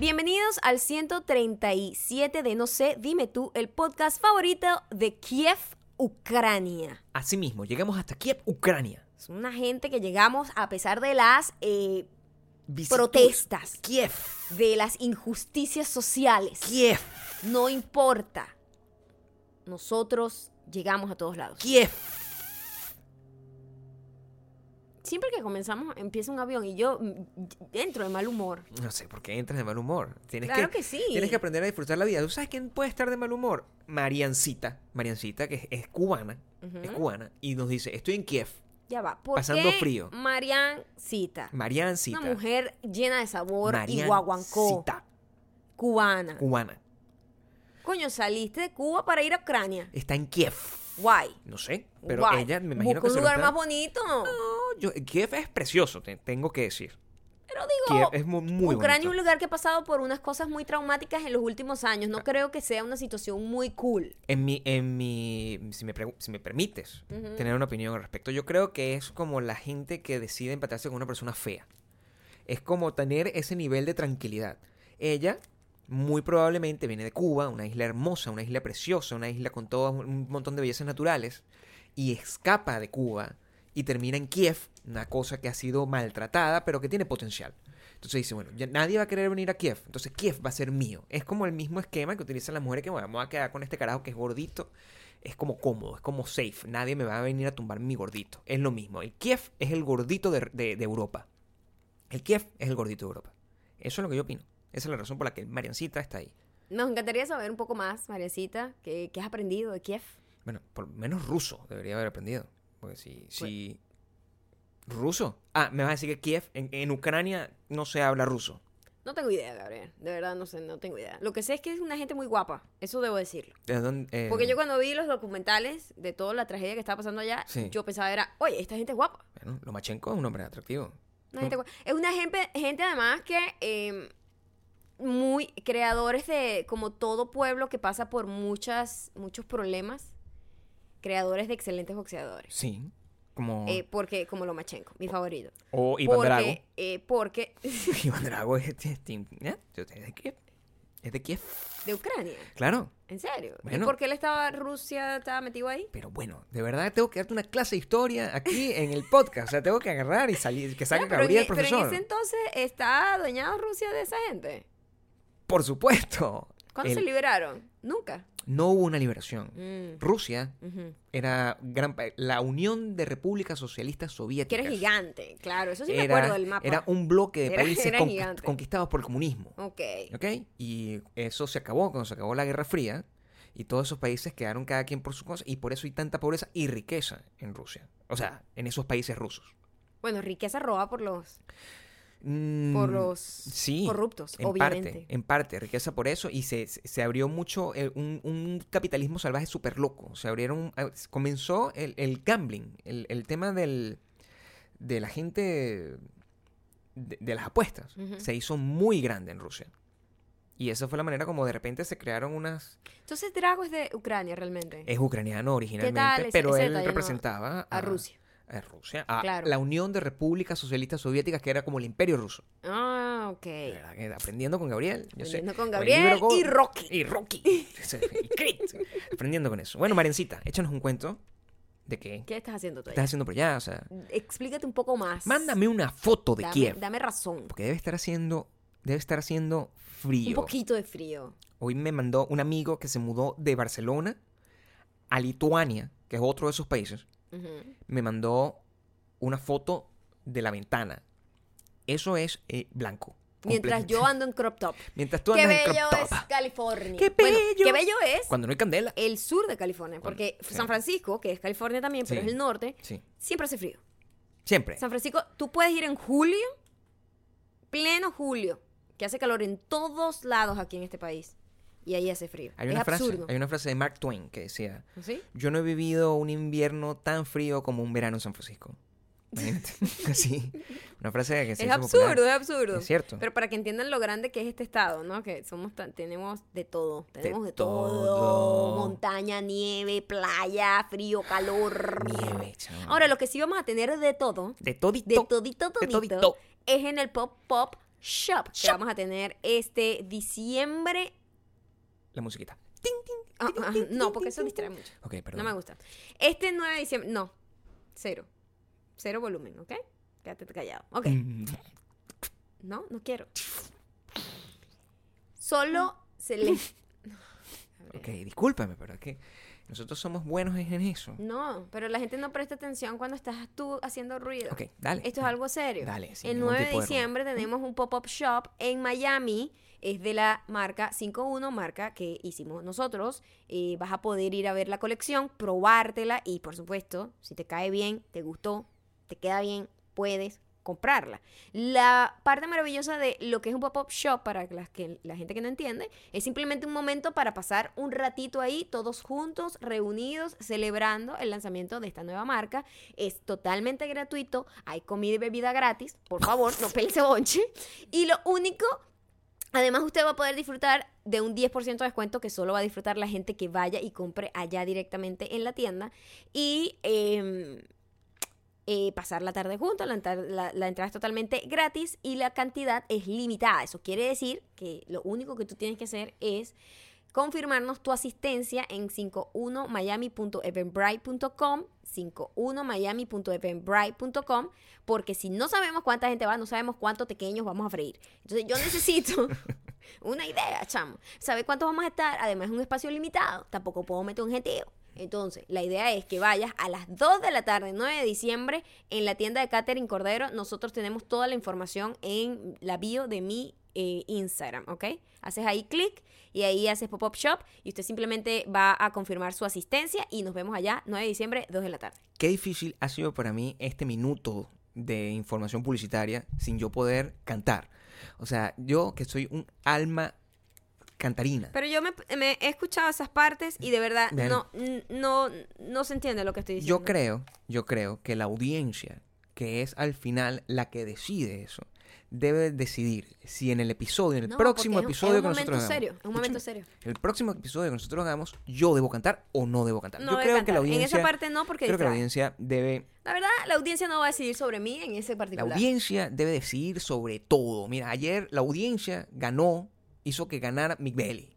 Bienvenidos al 137 de No sé, dime tú, el podcast favorito de Kiev, Ucrania. Asimismo, llegamos hasta Kiev, Ucrania. Es una gente que llegamos a pesar de las eh, Visitud- protestas, Kiev, de las injusticias sociales. Kiev, No importa. Nosotros llegamos a todos lados. Kiev. Siempre que comenzamos, empieza un avión y yo mm, entro de mal humor. No sé por qué entras de mal humor. Tienes Claro que, que sí. Tienes que aprender a disfrutar la vida. ¿Tú sabes quién puede estar de mal humor? Mariancita. Mariancita, que es, es cubana. Es cubana. Y nos dice, estoy en Kiev. Ya va. ¿Por Pasando qué frío. Mariancita? Mariancita. Una mujer llena de sabor y guaguancó. Cubana. Cubana. Coño, saliste de Cuba para ir a Ucrania. Está en Kiev. Guay. No sé. Pero Guay. ella me imagino Busca que un se lo lugar está- más bonito. No, yo- Kiev es precioso, te- tengo que decir. Pero Kiev digo, es mu- muy Ucrania es bonito. un lugar que ha pasado por unas cosas muy traumáticas en los últimos años. Ah. No creo que sea una situación muy cool. En mi, en mi, si me, pregu- si me permites tener una opinión al respecto, yo creo que es como la gente que decide empatarse con una persona fea. Es como tener ese nivel de tranquilidad. Ella muy probablemente viene de Cuba, una isla hermosa, una isla preciosa, una isla con todo un montón de bellezas naturales, y escapa de Cuba y termina en Kiev, una cosa que ha sido maltratada, pero que tiene potencial. Entonces dice, bueno, nadie va a querer venir a Kiev, entonces Kiev va a ser mío. Es como el mismo esquema que utilizan las mujeres que, bueno, vamos a quedar con este carajo que es gordito. Es como cómodo, es como safe. Nadie me va a venir a tumbar mi gordito. Es lo mismo. El Kiev es el gordito de- de Europa. El Kiev es el gordito de Europa. Eso es lo que yo opino. Esa es la razón por la que Mariancita está ahí. Nos encantaría saber un poco más, Mariacita, ¿qué, qué has aprendido de Kiev? Bueno, por menos ruso debería haber aprendido. Porque si... si... ¿Ruso? Ah, me vas a decir que Kiev, en, en Ucrania, no se habla ruso. No tengo idea, Gabriel. De verdad, no sé, no tengo idea. Lo que sé es que es una gente muy guapa. Eso debo decirlo. ¿De dónde, eh, Porque yo cuando vi los documentales de toda la tragedia que estaba pasando allá, Sí. yo pensaba era, oye, esta gente es guapa. Bueno, Lomachenko es un hombre atractivo. Una gente guapa. Es una gente, gente además que eh, muy creadores de, como todo pueblo que pasa por muchas, muchos problemas, creadores de excelentes boxeadores. Sí. Como... Eh, porque, como Lomachenko, mi favorito. o Iván Drago. eh, porque Iván Drago es de, de- es de Kiev. Es de Kiev. de Ucrania. Claro. ¿En serio? ¿Y Bueno. por qué él estaba, Rusia estaba metido ahí? Pero bueno, de verdad tengo que darte una clase de historia aquí en el podcast. O sea, tengo que agarrar y salir, que salga en, Gabriel, e- pero en profesor. ese entonces está adueñado Rusia de esa gente. Por supuesto. ¿Cuándo El- se liberaron? Nunca. no hubo una liberación. Mm, Rusia era gran la Unión de Repúblicas Socialistas Que Soviéticas. era gigante, claro. Eso sí me Era- acuerdo del mapa. Era un bloque de Era- países era conquistados por el comunismo. Ok. ¿Ok? Y eso se acabó cuando se acabó la Guerra Fría. Y todos esos países quedaron cada quien por su cosa. Y por eso hay tanta pobreza y riqueza en Rusia. O sea, en esos países rusos. Bueno, riqueza roba por los, por los sí, corruptos, en obviamente. parte, en parte, riqueza por eso y se, se- abrió mucho eh, un, un capitalismo salvaje súper loco. Se abrieron, eh, comenzó el, el gambling, el, el tema del, de la gente de, de las apuestas. Se hizo muy grande en Rusia. Y esa fue la manera como de repente se crearon unas... Entonces Drago es de Ucrania realmente. Es ucraniano originalmente, pero él no? representaba a Rusia. A Rusia, a Claro. la Unión de Repúblicas Socialistas Soviéticas, que era como el imperio ruso. Ah, ok. Aprendiendo con Gabriel. Yo sé. Aprendiendo con el Gabriel y Rocky. Y Rocky. y Crit. aprendiendo con eso. Bueno, Marencita, échanos un cuento de qué, ¿Qué estás haciendo tú estás haciendo por allá. O sea, Explícate un poco más. mándame una foto de dame, Kiev. Dame razón. Porque debe estar haciendo, debe estar haciendo frío. Un poquito de frío. Hoy me mandó un amigo que se mudó de Barcelona a Lituania, que es otro de esos países. Me mandó una foto de la ventana. Eso es eh, blanco. Mientras yo ando en crop top. Mientras tú Qué andas en bello crop es top. California. ¡Qué Bueno, bello! qué bello es Cuando no hay candela. el sur de California. Porque. San Francisco, que es California también, pero Sí. es el norte, Sí. siempre hace frío. Siempre. San Francisco, tú puedes ir en julio, pleno julio, que hace calor en todos lados aquí en este país. Y ahí hace frío. Hay es una, frase, absurdo. hay una frase de Mark Twain que decía, ¿Sí? yo no he vivido un invierno tan frío como un verano en San Francisco. Así. Una frase que se Es absurdo, popular. es absurdo. Es cierto. Pero para que entiendan lo grande que es este estado, ¿no? Que somos tan- tenemos de todo. Tenemos de, todo. todo. Montaña, nieve, playa, frío, calor. Nieve. Ahora, lo que sí vamos a tener de todo, de todito. de todito, de todito, todito. es en el pop pop Shop que Shop. vamos a tener este diciembre. La musiquita. Ting, ting, Ah, ting, ah, ting, no, ting, porque ting, eso distrae ting. mucho. Ok, perdón. No me gusta. Este 9 de diciembre. No. Cero. Cero volumen, ¿ok? Quédate callado. Ok. Mm, No, no quiero. Solo se le. Ok, discúlpame, pero es que nosotros somos buenos en eso. No, pero la gente no presta atención cuando estás tú haciendo ruido. Ok, dale. Esto es algo serio. Dale, sin El ningún 9 de tipo de diciembre tenemos un pop-up shop en Miami. Es de la marca 51, marca que hicimos nosotros. Eh, vas a poder ir a ver la colección, probártela y, por supuesto, si te cae bien, te gustó, te queda bien, puedes comprarla. La parte maravillosa de lo que es un pop-up shop para que, la gente que no entiende es simplemente un momento para pasar un ratito ahí todos juntos, reunidos, celebrando el lanzamiento de esta nueva marca. Es totalmente gratuito, hay comida y bebida gratis, por favor, no pelse bonche. Y lo único Además, usted va a poder disfrutar de un 10% de descuento que solo va a disfrutar la gente que vaya y compre allá directamente en la tienda. Y eh, eh, pasar la tarde juntos. La, la- la entrada es totalmente gratis y la cantidad es limitada. Eso quiere decir que lo único que tú tienes que hacer es confirmarnos tu asistencia en 51miami.eventbrite.com 51miami.eventbrite.com porque si no sabemos cuánta gente va, no sabemos cuántos pequeños vamos a freír. Entonces yo necesito una idea, chamo. Saber cuántos vamos a estar, además es un espacio limitado, tampoco puedo meter un gentío. Entonces, la idea es que vayas a las 2 de la tarde, 9 de diciembre, en la tienda de Catering Cordero. Nosotros tenemos toda la información en la bio de mi eh, Instagram, ¿ok? Haces ahí clic y ahí haces pop-up shop y usted simplemente va a confirmar su asistencia y nos vemos allá 9 de diciembre, 2 de la tarde. Qué difícil ha sido para mí este minuto de información publicitaria sin yo poder cantar. O sea, yo que soy un alma cantarina. Pero yo me, me he escuchado esas partes y de verdad no, no, no se entiende lo que estoy diciendo. Yo creo, yo creo que la audiencia, que es al final la que decide eso, debe decidir si en el episodio, en el No, próximo porque es un- episodio es un que nosotros momento hagamos, serio, es un momento Escúchame, serio. el próximo episodio que nosotros hagamos, yo debo cantar o no debo cantar. No yo creo que la. En esa parte no, porque creo que la audiencia debe La verdad, la audiencia no va a decidir sobre mí en ese La particular. audiencia debe decidir sobre todo. Mira, ayer la audiencia ganó, hizo que ganara Mick Belly.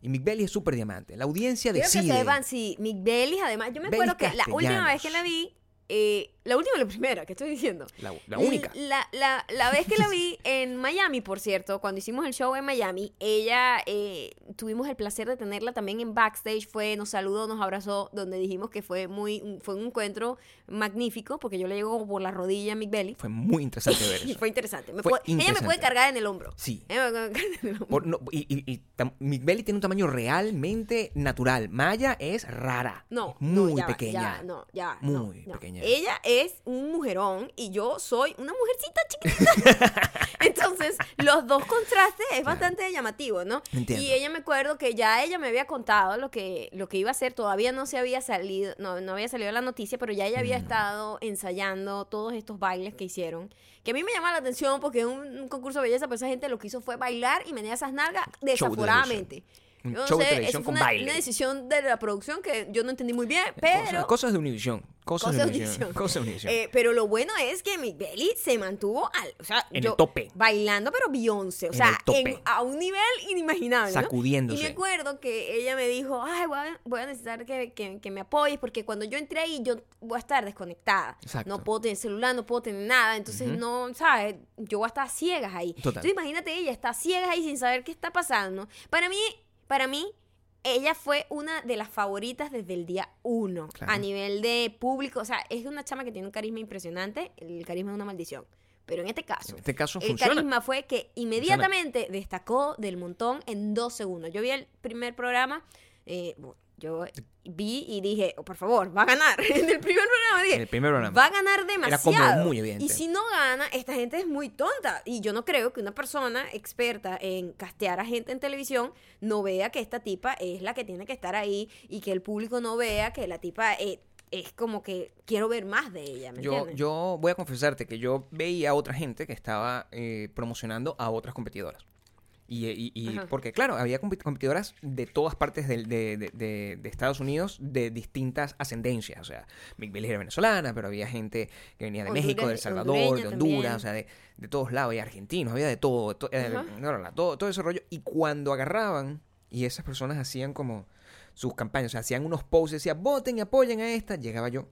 Y Mick Belly es súper diamante. La audiencia Quiero que decide. sepan, sí, Mick Bellis, además, yo me acuerdo que la última vez que la vi, eh, la última y la primera, que estoy diciendo. La, la única. La, la- la vez que la vi en Miami, por cierto, cuando hicimos el show en Miami, ella, eh, tuvimos el placer de tenerla también en backstage, fue, nos saludó, nos abrazó, donde dijimos que fue muy, fue un encuentro magnífico, porque yo le llego por la rodilla a Mick Belly. Fue muy interesante ver eso. fue interesante. Me Fue puede- Ella me puede cargar en el hombro. Sí. Ella me puede cargar en el hombro. Por- no, y y- y tam- Mick Belly tiene un tamaño realmente natural. Maya es rara. No, muy no, ya va, pequeña. ya, no, ya, Muy no. pequeña. Ella es un mujerón y yo soy una mujercita chiquitita. Entonces, los dos contrastes es bastante llamativo, ¿no? Entiendo. Y ella me acuerdo que ya ella me había contado lo que, lo que iba a hacer, todavía no se había salido, no, no había salido la noticia, pero ya ella había Mm. estado ensayando todos estos bailes que hicieron. Que a mí me llama la atención porque es un, un concurso de belleza, pero esa gente lo que hizo fue bailar y menear esas nalgas de desaforadamente. Yo no show de sé, televisión eso con una, baile. una decisión de la producción que yo no entendí muy bien, pero... Cosas, cosas de Univision. Cosas, de Univision. Cosas de Univision. Eh, pero lo bueno es que Mick Belly se mantuvo al, o sea, En yo- el tope. bailando, pero Beyoncé, o En sea, el tope. en- a un nivel inimaginable. ¿no? Sacudiéndose. Y me acuerdo que ella me dijo, ay, voy a, voy a necesitar que, que- que me apoyes, porque cuando yo entré ahí, yo voy a estar desconectada. Exacto. No puedo tener celular, no puedo tener nada, entonces no, ¿sabes? Yo voy a estar ciegas ahí. Total. Entonces imagínate ella está ciegas ahí sin saber qué está pasando. Para mí, para mí, ella fue una de las favoritas desde el día uno. Claro. A nivel de público. O sea, es una chama que tiene un carisma impresionante. El carisma es una maldición. Pero en este caso, En este caso el funciona. carisma fue que inmediatamente destacó del montón en dos segundos. Yo vi el primer programa, eh, yo vi y dije, oh, por favor, va a ganar. en el primer programa dije, En el primer programa. va a ganar Era como demasiado. muy evidente. Y si no gana, esta gente es muy tonta. Y yo no creo que una persona experta en castear a gente en televisión no vea que esta tipa es la que tiene que estar ahí y que el público no vea que la tipa eh, es como que quiero ver más de ella. ¿me Yo, entiendes? yo voy a confesarte que yo veía a otra gente que estaba eh, promocionando a otras competidoras. Y, y- y- Ajá. porque, claro, había compet- competidoras de todas partes del- de, de- de- de Estados Unidos de distintas ascendencias. O sea, Mick Bailey era venezolana, pero había gente que venía de México, de El Salvador, de Honduras, o sea, de, de todos lados, había argentinos, había de todo, to- eh, Ajá. no, no, no, todo, todo ese rollo. Y cuando agarraban, y esas personas hacían como sus campañas, o sea, hacían unos posts, decían, voten y apoyen a esta, llegaba yo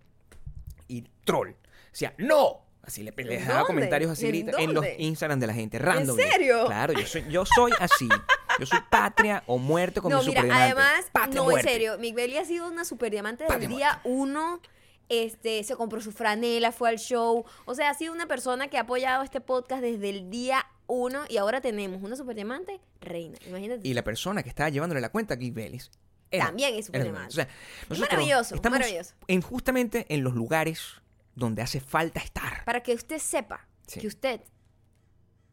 y troll. Decía, ¡no! Así le, les daba dónde? comentarios así ¿En grita, en los? Instagram de la gente, random. serio? Claro, yo soy, yo soy así. Yo soy patria o muerte con no, mi mira, además, Patria no, en serio, Bailey ha sido una super diamante desde el día uno. Este, se compró su franela, fue al show. O sea, ha sido una persona que ha apoyado este podcast desde el día uno y ahora tenemos una super diamante reina. Imagínate. Y la persona que estaba llevándole la cuenta a Guy Bellis También es superdiamante. O sea, nosotros maravilloso, estamos maravilloso. En, justamente en los lugares donde hace falta estar. Para que usted sepa Sí. que usted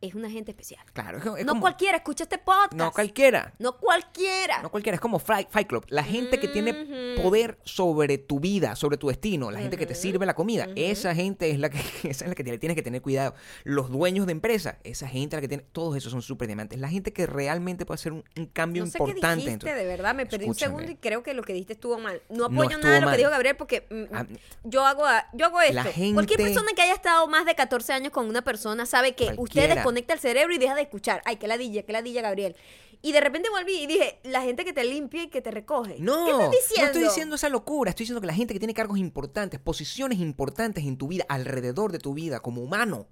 es una gente especial. Claro, es, es no como- cualquiera escucha este podcast. No cualquiera. No cualquiera. No cualquiera, es como Fight, Fight Club. La gente que tiene poder sobre tu vida, sobre tu destino, la gente que te sirve la comida, esa gente es la que esa es la que le tienes que tener cuidado. Los dueños de empresa, esa gente la que tiene, todos esos son súper diamantes. La gente que realmente puede hacer un, un cambio no sé importante. qué dijiste, de verdad, me perdí un segundo y creo que lo que dijiste estuvo mal. No apoyo nada de lo mal. que dijo Gabriel porque mm, Ah, yo hago yo hago esto. La gente- Cualquier persona que haya estado más de 14 años con una persona sabe que Cualquiera. Desconecta el cerebro y deja de escuchar. Ay, que ladilla, que ladilla, Gabriel. Y de repente volví y dije, la gente que te limpia y que te recoge. No, ¿Qué estás diciendo? no estoy diciendo esa locura, estoy diciendo que la gente que tiene cargos importantes, posiciones importantes en tu vida, alrededor de tu vida como humano,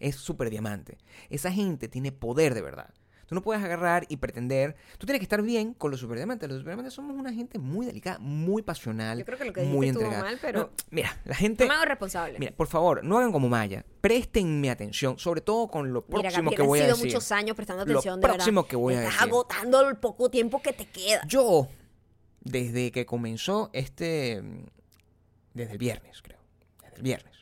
es súper diamante. Esa gente tiene poder de verdad. Tú no puedes agarrar y pretender. Tú tienes que estar bien con los superdiamantes. Los superdiamantes somos una gente muy delicada, muy pasional. Yo creo que lo que muy estuvo entregada. mal, pero- No, mira, la gente. No me hago responsable. Mira, por favor, no hagan como Maya. Préstenme atención, sobre todo con lo próximo que voy a sido decir. muchos años prestando Lo atención, verdad. próximo que voy a Estás decir. agotando el poco tiempo que te queda. Yo, desde que comenzó este. Desde el viernes, creo. Desde el viernes.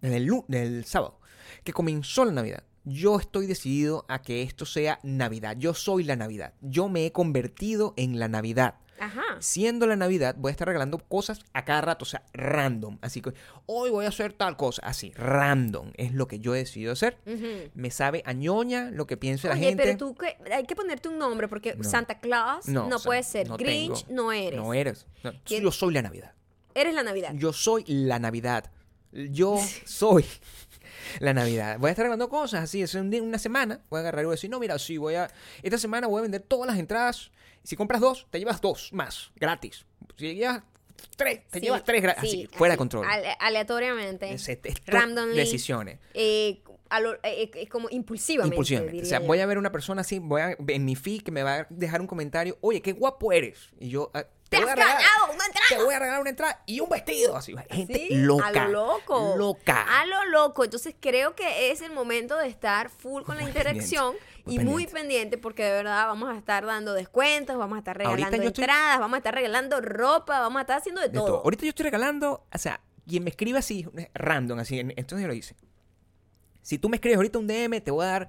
Desde el, lu- del sábado. Que comenzó la Navidad. Yo estoy decidido a que esto sea Navidad. Yo soy la Navidad. Yo me he convertido en la Navidad. Ajá. Siendo la Navidad, voy a estar regalando cosas a cada rato, o sea, random. Así que hoy voy a hacer tal cosa, así, random. Es lo que yo he decidido hacer. Me sabe a ñoña lo que piense la gente. pero tú, que- hay que ponerte un nombre porque No. Santa Claus no, o sea, puede ser. no Grinch tengo. no eres. No eres. No, ¿Quién- Yo soy la Navidad. Eres la Navidad. Yo soy la Navidad. Yo soy la Navidad. Voy a estar grabando cosas así. Es un día- una semana. Voy a agarrar y voy a decir, no, mira, sí, voy a. Esta semana voy a vender todas las entradas. Si compras dos, te llevas dos más, gratis. Si llevas tres, te Sí, llevas tres gratis. sí, así, fuera de control. ale- aleatoriamente. Es- es- es- randomly. Decisiones. eh, a lo- eh, eh, como impulsivamente. Impulsivamente. O sea, yo. voy a ver una persona así, voy a, en mi feed que me va a dejar un comentario, oye, qué guapo eres. Y yo, ah, ¡Te has regalar- ganado una entrada! Te voy a regalar una entrada y un vestido. Así, gente Sí, loca. A lo loco. Loca. A lo loco. Entonces creo que es el momento de estar full con la interacción pendiente, muy y muy pendiente. porque de verdad vamos a estar dando descuentos, vamos a estar regalando estoy- entradas, vamos a estar regalando ropa, vamos a estar haciendo de, De todo. todo. Ahorita yo estoy regalando, o sea, quien me escriba así, random, así, en- entonces yo lo hice. Si tú me escribes ahorita un DM, te voy a dar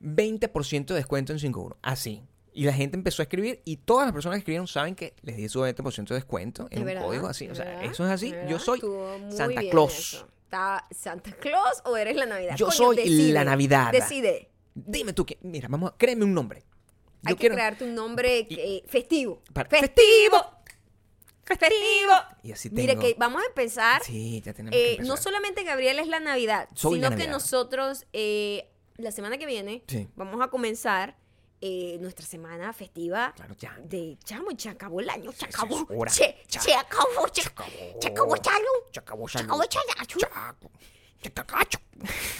20% de descuento en 51. Así. Y la gente empezó a escribir y todas las personas que escribieron saben que les di su 20% de descuento en ¿De un código así. ¿De O sea, verdad? eso es así. ¿De Yo soy Santa Claus. eso. ¿Está ¿Santa Claus o eres la Navidad? Yo Coño, soy decide, la Navidad. Decide. Dime tú, que, mira, vamos a, créeme un nombre. Yo Hay que quiero- crearte un nombre que- festivo. Para- ¡Festivo! ¡Festivo! Y así Mire tengo- que vamos a empezar. Sí, ya tenemos eh, que no solamente Gabriel es la Navidad, Soy sino la que nosotros eh, la semana que viene Sí. vamos a comenzar eh, nuestra semana festiva Claro, ya. de chamo, se acabó el año, se acabó. es. Se, se acabó, se, Se acabó. se acabó. Se acabó, Se acabó. Chaco. Chacacacho.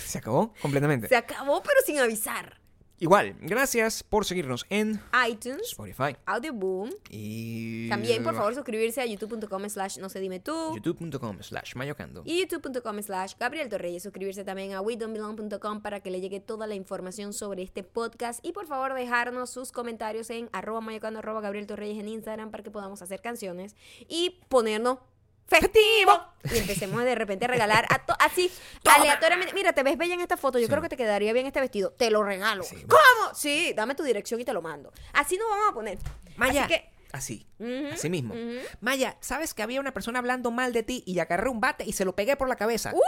Se acabó completamente. Se acabó, pero sin avisar. Igual, gracias por seguirnos en iTunes, Spotify Audioboom. y También, por favor, suscribirse a youtube.com slash no se dime tú. youtube.com slash mayocando. Y youtube.com slash Gabriel Torreyes. Suscribirse también a WeDon'tBelong.com para que le llegue toda la información sobre este podcast. Y por favor dejarnos sus comentarios en arroba mayocando arroba Gabriel Torreyes en Instagram para que podamos hacer canciones y ponernos festivo. Y empecemos de repente a regalar a to- así aleatoriamente. Mira, te ves bella en esta foto. Yo Sí. creo que te quedaría bien este vestido. Te lo regalo. Sí. ¿Cómo? Sí, dame tu dirección y te lo mando. Así nos vamos a poner. Maya, Así que así, así mismo. Maya, ¿sabes que había una persona hablando mal de ti y agarré un bate y se lo pegué por la cabeza? ¡Uh!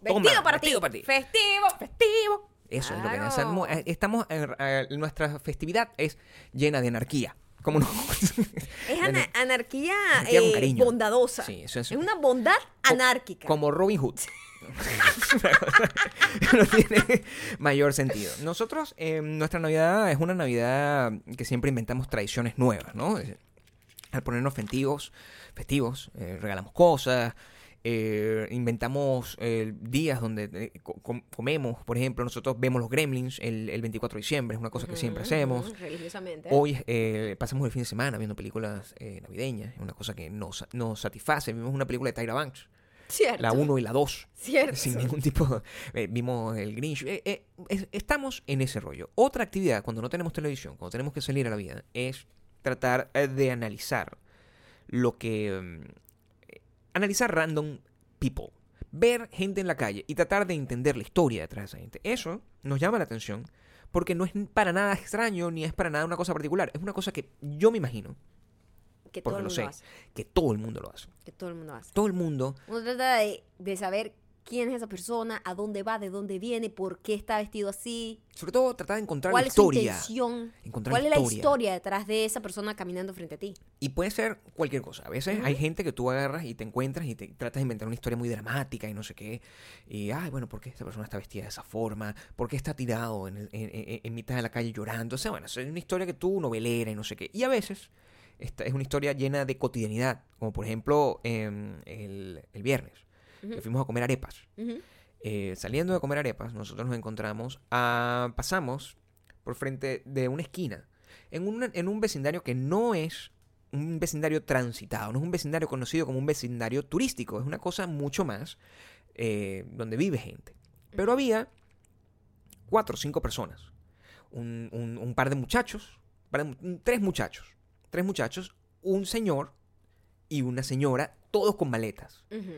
Vestido Toma, para vestido ti. para ti. Festivo. Festivo. Eso es lo que hacemos. Eh, Estamos, en- eh, nuestra festividad es llena de anarquía. ¿Cómo no? Es ana- anarquía, eh, bondadosa. Sí, eso es- es una bondad anárquica. Como Robin Hood. no tiene mayor sentido. Nosotros, eh, nuestra Navidad es una Navidad que siempre inventamos tradiciones nuevas, ¿no? Al ponernos festivos, festivos eh, regalamos cosas, eh, inventamos eh, días donde eh, co- com- comemos, por ejemplo, nosotros vemos los gremlins el, el 24 de diciembre, es una cosa que siempre hacemos. Religiosamente. Hoy eh, pasamos el fin de semana viendo películas eh, navideñas, es una cosa que nos, nos satisface. Vimos una película de Tyra Banks, Cierto. la 1 y la 2, Cierto. sin ningún tipo. eh, vimos el Grinch. eh, eh, es- estamos en ese rollo. Otra actividad, cuando no tenemos televisión, cuando tenemos que salir a la vida, es tratar de analizar lo que. Analizar random people. Ver gente en la calle y tratar de entender la historia detrás de esa gente. Eso nos llama la atención porque no es para nada extraño ni es para nada una cosa particular. Es una cosa que yo me imagino que todo el lo mundo sé. hace. que todo el mundo lo hace. Que todo el mundo hace. Todo el mundo Uno trata de, de saber quién es esa persona, a dónde va, de dónde viene, por qué está vestido así, Sobre todo tratar de encontrar cuál la es su historia. intención, Encontrar cuál la es la historia. historia detrás de esa persona caminando frente a ti. Y puede ser cualquier cosa. A veces hay gente que tú agarras y te encuentras y te tratas de inventar una historia muy dramática y no sé qué. Y, ay, bueno, ¿por qué esta persona está vestida de esa forma? ¿Por qué está tirado en, el- en- en- en mitad de la calle llorando? O sea, bueno, es una historia que tú novelera y no sé qué. Y a veces esta es una historia llena de cotidianidad. Como por ejemplo em, el, el viernes, que fuimos a comer arepas. Eh, saliendo de comer arepas, nosotros nos encontramos, a- pasamos por frente de una esquina, en, un- en un vecindario que no es un vecindario transitado, no es un vecindario conocido como un vecindario turístico, es una cosa mucho más eh, donde vive gente. Pero había cuatro o cinco personas, un, un- un par de muchachos, par de mu- tres muchachos, tres muchachos, un señor y una señora, todos con maletas Ujú.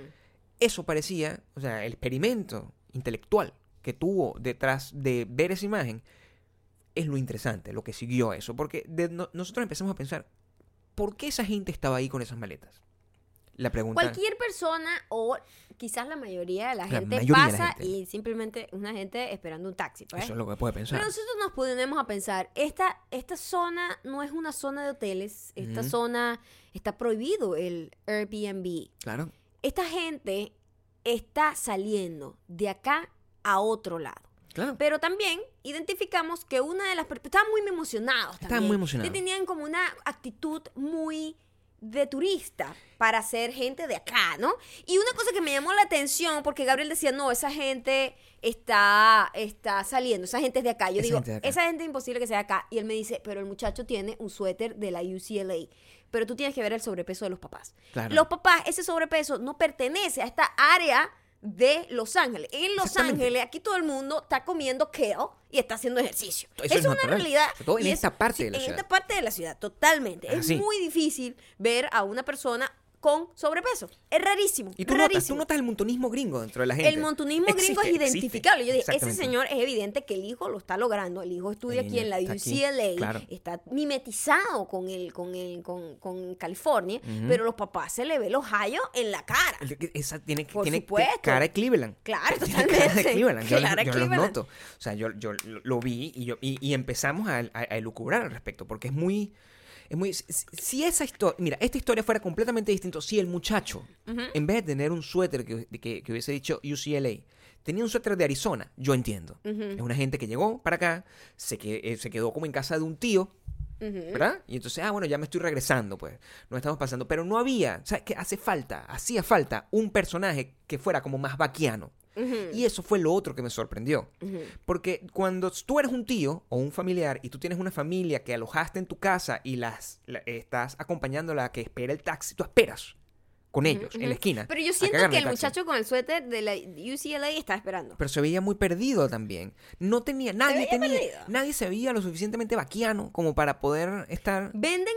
Eso parecía, o sea, el experimento intelectual que tuvo detrás de ver esa imagen es lo interesante, lo que siguió a eso, porque de- no- nosotros empezamos a pensar, ¿por qué esa gente estaba ahí con esas maletas? La pregunta... Cualquier persona o quizás la mayoría de la La gente la pasa gente. y simplemente una gente esperando un taxi. pues. Eso es lo que puede pensar. Pero nosotros nos ponemos a pensar, esta, esta zona no es una zona de hoteles, esta zona está prohibido el Airbnb. Claro. Esta gente está saliendo de acá a otro lado. Claro. Pero también identificamos que una de las personas estaban muy emocionados. Estaban también. muy emocionados. Y tenían como una actitud muy de turista para ser gente de acá, ¿no? Y una cosa que me llamó la atención, porque Gabriel decía, no, esa gente está, está saliendo, esa gente es de acá. Yo Esa digo, gente de acá. esa gente es imposible que sea de acá. Y él me dice, pero el muchacho tiene un suéter de la UCLA. Pero tú tienes que ver el sobrepeso de los papás. Claro. Los papás, ese sobrepeso no pertenece a esta área de Los Ángeles. En Los. Ángeles, aquí todo el mundo está comiendo kale y está haciendo ejercicio. Eso es es una realidad. todo en esta parte sí, de la en ciudad. esta parte de la ciudad, totalmente. Ah, es sí. muy difícil ver a una persona con sobrepeso. Es rarísimo. Y tú notas, tú rarísimo. notas el montonismo gringo dentro de la gente. El montunismo gringo es existe. identificable. Yo digo, ese señor es evidente que el hijo lo está logrando. El hijo estudia El aquí en la aquí, UCLA, claro. está mimetizado con el, con el, con, con California, pero los papás se le ve los hallos en la cara. Esa tiene, Por tiene supuesto. cara de Cleveland. Claro, Tiene cara de totalmente. Cleveland. Yo, los noto. O sea, yo, yo lo lo vi y, yo, y, y empezamos a, a, a elucubrar al respecto, porque es muy... Es muy si, esa historia... Mira, esta historia fuera completamente distinta si el muchacho, en vez de tener un suéter que, que, que hubiese dicho UCLA, tenía un suéter de Arizona, yo entiendo. Es una gente que llegó para acá, se, que, eh, se quedó como en casa de un tío. ¿verdad? Y entonces, ah, bueno, ya me estoy regresando, pues. No estamos pasando. Pero no había, o sea, que hace falta, hacía falta un personaje que fuera como más vaquiano. Y eso fue lo otro que me sorprendió. Porque cuando tú eres un tío o un familiar y tú tienes una familia que alojaste en tu casa y las la- estás acompañándola a que espera el taxi, tú esperas con ellos en la esquina. Pero yo siento que el taxi. muchacho con el suéter de la UCLA está esperando. Pero se veía muy perdido también. No tenía, nadie tenía, perdido. nadie se veía lo suficientemente vaquiano como para poder estar Venden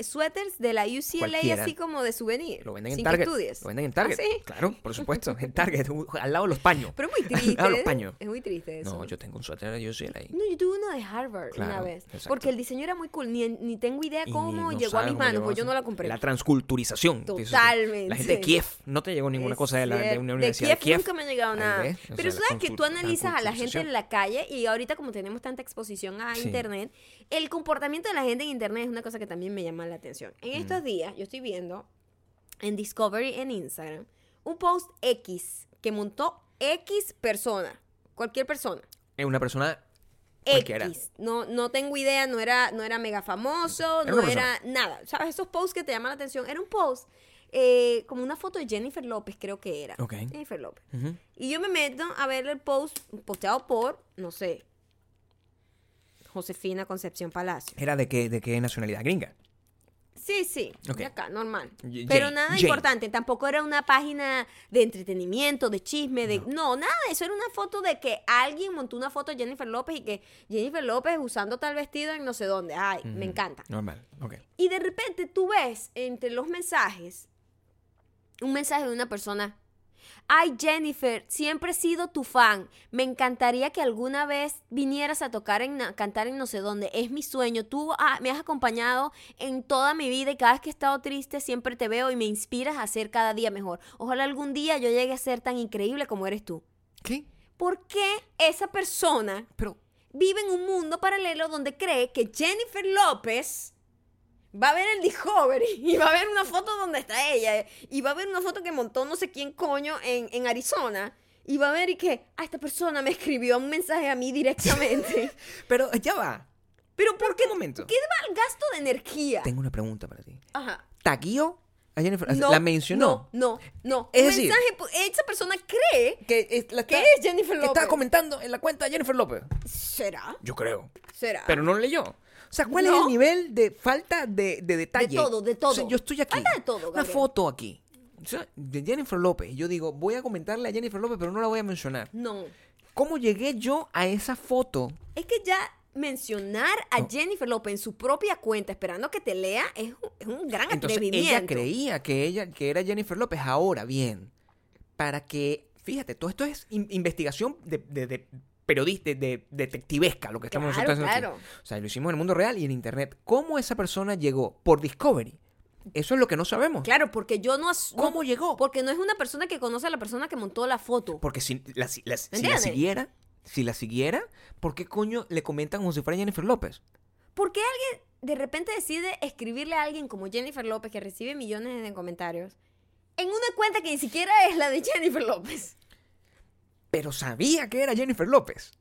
suéteres de la UCLA Cualquiera. así como de souvenir. Lo venden en Target. Que estudies. Lo venden en Target. ¿Ah, sí? Claro, por supuesto. En Target, al lado de los paños. Pero es muy Al triste. lado de los paños. Es muy triste eso. No, yo tengo un suéter de UCLA. No, yo tuve uno de Harvard una vez. exacto. Porque el diseño era muy cool. Ni, ni tengo idea cómo no llegó a mis manos, pues yo no la compré. La transculturización. tú. Totalmente. La gente de Kiev no te llegó ninguna Es cosa de, la, de una universidad de Kiev Kiev. nunca me ha llegado nada. ves, Pero sea, sabes que tú analizas a la gente en la calle y ahorita como tenemos tanta exposición a Sí. internet, el comportamiento de la gente en internet es una cosa que también me llama la atención. En Mm. estos días yo estoy viendo en Discovery en Instagram un post X que montó X persona, cualquier persona. Es una persona cualquiera. X. No, no tengo idea, no era, no era mega famoso, Era no era nada. ¿Sabes? Esos posts que te llaman la atención. Era un post eh, como una foto de Jennifer López, creo que era. Ok. Jennifer López. Y yo me meto a ver el post posteado por, no sé, Josefina Concepción Palacio. ¿Era de qué, de qué nacionalidad? Gringa. Sí, sí, Ok. de acá, normal. Pero nada Jane. importante, tampoco era una página de entretenimiento, de chisme, de... No. nada eso, era una foto de que alguien montó una foto de Jennifer López y que Jennifer López usando tal vestido en no sé dónde. Ay, me encanta. Normal. Ok. Y de repente tú ves entre los mensajes un mensaje de una persona. Ay, Jennifer, siempre he sido tu fan. Me encantaría que alguna vez vinieras a tocar en cantar en no sé dónde. Es mi sueño. Tú ah, me has acompañado en toda mi vida y cada vez que he estado triste siempre te veo y me inspiras a ser cada día mejor. Ojalá algún día yo llegue a ser tan increíble como eres tú. ¿Qué? ¿Por qué esa persona Pero, vive en un mundo paralelo donde cree que Jennifer López va a ver el Discovery y va a ver una foto donde está ella y va a ver una foto que montó no sé quién coño en, en Arizona y va a ver y que a esta persona me escribió un mensaje a mí directamente. pero ya va. Pero ¿por qué? Un momento. ¿Qué va el gasto de energía? Tengo una pregunta para ti. Ajá. ¿Taguió a Jennifer? No, ¿La mencionó? No, no, no. Es Un decir- mensaje, esa persona cree Que, es, la que está- es Jennifer que López. estaba comentando en la cuenta de Jennifer López. ¿Será? Yo creo. ¿Será? Pero no lo leyó. O sea, ¿cuál es el nivel de falta de, de detalle? todo, de todo. O sea, yo estoy aquí. Falta de todo, Una Gabriel. foto aquí. O sea, de Jennifer López. Yo digo, voy a comentarle a Jennifer López, pero no la voy a mencionar. No. ¿Cómo llegué yo a esa foto? Es que ya mencionar a Jennifer López en su propia cuenta esperando que te lea es un, es un gran Entonces atrevimiento. ella creía que ella que era Jennifer López. Ahora bien, para que, fíjate, todo esto es in- investigación de, de, de periodista, de, detectivesca, lo que estamos Claro, nosotros haciendo claro. O sea, lo hicimos en el mundo real y en internet. ¿Cómo esa persona llegó? Por Discovery. Eso es lo que no sabemos. Claro, porque yo no, ¿Cómo llegó? Porque no es una persona que conoce a la persona que montó la foto. Porque si la, si la- si la ¿Entiendes? siguiera, si la siguiera, ¿por qué coño le comentan como si fuera Jennifer López? ¿Por qué alguien de repente decide escribirle a alguien como Jennifer López que recibe millones de comentarios en una cuenta que ni siquiera es la de Jennifer López? Pero sabía que era Jennifer López.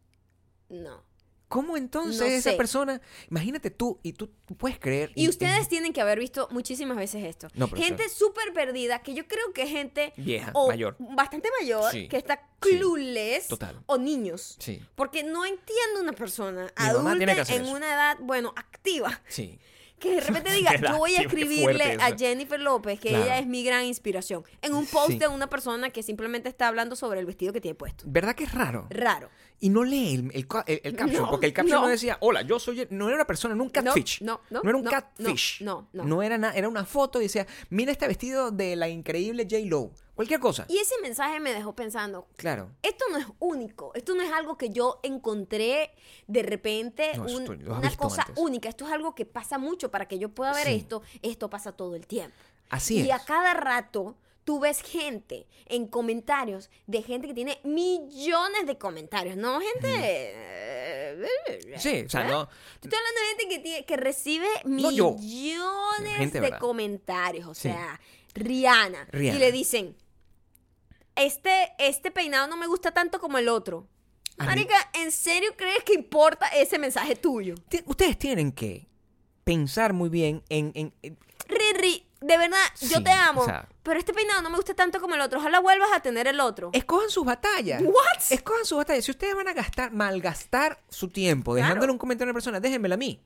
No. ¿Cómo entonces No esa persona, imagínate tú, y tú, tú puedes creer... Y ustedes tienen que haber visto muchísimas veces esto. No, pero gente súper perdida, que yo creo que es gente Vieja, o mayor. bastante mayor, Sí, que está sí, clueless, total. o niños. Sí, Porque no entiendo una persona Mi adulta en una edad, bueno, activa, sí. Que de repente diga, yo voy a escribirle a. Jennifer López que Claro. ella es mi gran inspiración. En un post Sí. de una persona que simplemente está hablando sobre el vestido que tiene puesto. ¿Verdad que es raro? Raro. Y no lee el, el, el- el caption, No, porque el caption no. no. decía, hola, yo soy... No era una persona, no un catfish. no, no, era un no, catfish. no, no, no. era nada, era una foto y decía, mira este vestido de la increíble J-Lo. Cualquier cosa. Y ese mensaje me dejó pensando, Claro. esto no es único, esto no es algo que yo encontré de repente, No, un- lo una cosa antes. única, esto es algo que pasa mucho para que yo pueda ver Sí. esto, esto pasa todo el tiempo. Así y es. a cada rato tú ves gente en comentarios de gente que tiene millones de comentarios, no gente... eh, Sí, o sea, no... Te Estoy hablando de gente que, tiene- que recibe No millones Gente, de ¿verdad? comentarios. O Sí. sea, Rihanna. Rihanna. Y le dicen, este, este peinado no me gusta tanto como el otro. A Marica, ¿en serio crees que importa ese mensaje tuyo? Ustedes tienen que pensar muy bien en... en- en- Riri, de verdad, yo te amo. o sea- pero este peinado no me gusta tanto como el otro. Ojalá vuelvas a tener el otro. Escojan sus batallas. What? Escojan sus batallas. Si ustedes van a gastar, malgastar su tiempo Claro. dejándole un comentario a una persona, déjenmela a mí.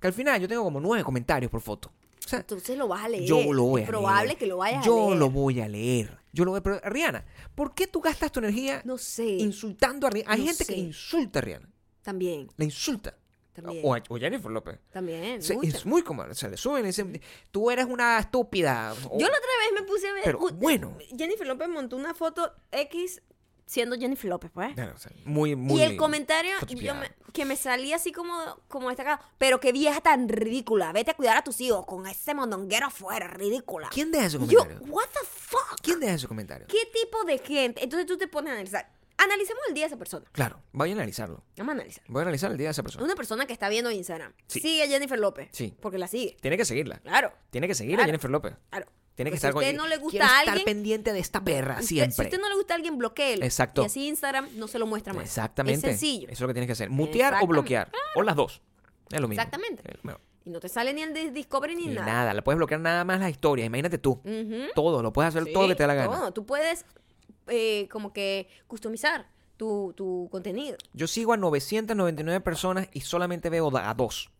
Que al final yo tengo como nueve comentarios por foto. O sea, Entonces lo vas a leer. yo lo voy a Es probable leer. que lo vayas yo a leer. lo voy a leer. Yo lo voy a... Pero, Rihanna, ¿por qué tú gastas tu energía No sé. insultando a Rihanna? Hay No gente sé. que insulta a Rihanna. También, La insulta. También. O a, o a Jennifer López. También. Mucha. es muy común. O sea, le suben y dicen, tú eres una estúpida. O- Yo la otra vez me puse a ver. Pero, bueno. Jennifer López montó una foto X siendo Jennifer López, pues. Claro, o sea, muy, muy. y el comentario yo fotocopiada. me- que me salía así como, como destacado, pero qué vieja tan ridícula, vete a cuidar a tus hijos con ese mondonguero afuera, ridícula. ¿Quién deja ese Y yo, comentario? what the fuck? ¿Quién deja ese comentario? ¿Qué tipo de gente? Entonces tú te pones a analizar. Analicemos el día de esa persona. Claro, voy a analizarlo. Vamos a analizar. Voy a analizar el día de esa persona. Una persona que está viendo Instagram. Sí. Sigue a Jennifer López. Sí. Porque la sigue. Tiene que seguirla. Claro. Tiene que seguir Claro. a Jennifer López. Claro. Tiene que Pues estar si a usted con no le gusta Quiero a estar alguien, pendiente de esta perra Usted- siempre. Si a usted no le gusta a alguien, bloqueelo. Exacto. Y así Instagram no se lo muestra más. Exactamente. Es sencillo. Eso es lo que tienes que hacer. Mutear o Exactamente. bloquear. O las dos. Es lo mismo. Exactamente. Eh, Y no te sale ni el de Discovery ni, Ni nada. nada. La puedes bloquear nada más las historias. Imagínate tú. Ujú. Todo. Lo puedes hacer Sí, todo lo que te dé la gana. todo. Tú puedes eh, como que customizar tu, tu contenido. Yo sigo a 999 personas y solamente veo a dos.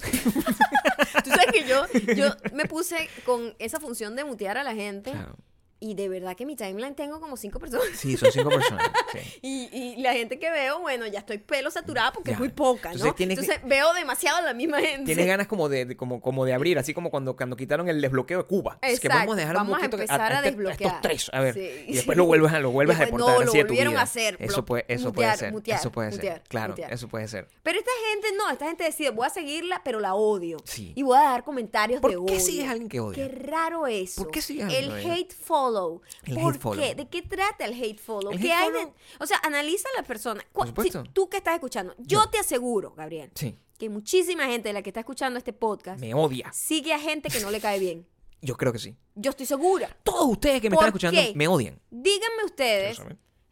Tú sabes que yo, yo me puse con esa función de mutear a la gente Claro. Y de verdad que en mi timeline tengo como cinco personas. Sí, son cinco personas. sí. Y, y la gente que veo, bueno, ya estoy pelo saturada porque Ya. es muy poca, ¿no? Entonces tienes Entonces veo demasiado a la misma gente. Tienes ganas como de, de- como, como de abrir, así como cuando, cuando quitaron el desbloqueo de Cuba. Es que Exacto, vamos a dejar vamos a un poquito empezar a este- desbloquear. estos tres, a ver. Sí, y después sí. lo vuelves a, lo vuelves a Después, deportar no, lo así de tu volvieron vida. a hacer, Eso puede, eso mutear, puede ser. mutear, eso puede mutear, ser. Claro, eso puede ser. Pero esta gente no, esta gente decide, voy a seguirla, pero la odio. Sí. Y voy a dar comentarios ¿Por de qué odio. sigues a alguien que odia? Qué raro eso. ¿Por qué sigues a El alguien odia? hate follow. El ¿Por hate follow. qué? ¿De qué trata el hate follow? El ¿Qué hate hay de- follow- O sea, analiza a la persona. Por supuesto. si tú que estás escuchando, yo, Yo. te aseguro, Gabriel, Sí. que muchísima gente de la que está escuchando este podcast Me odia. sigue a gente que no le cae bien. Yo creo que sí. Yo estoy segura. Todos ustedes que me ¿Por están escuchando qué? me odian. Díganme ustedes,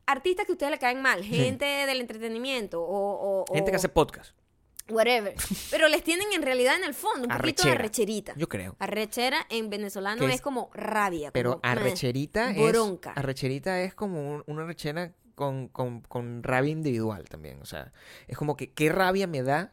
artistas que a ustedes le caen mal, gente del entretenimiento o, o- Gente que hace podcast. Whatever, pero les tienen en realidad en el fondo un poquito de arrecherita. Yo creo. Arrechera en venezolano es, es- como rabia. Pero como, arrecherita es. bronca. Arrecherita es como un- una arrechera con, con, con rabia individual también. O sea, es como que qué rabia me da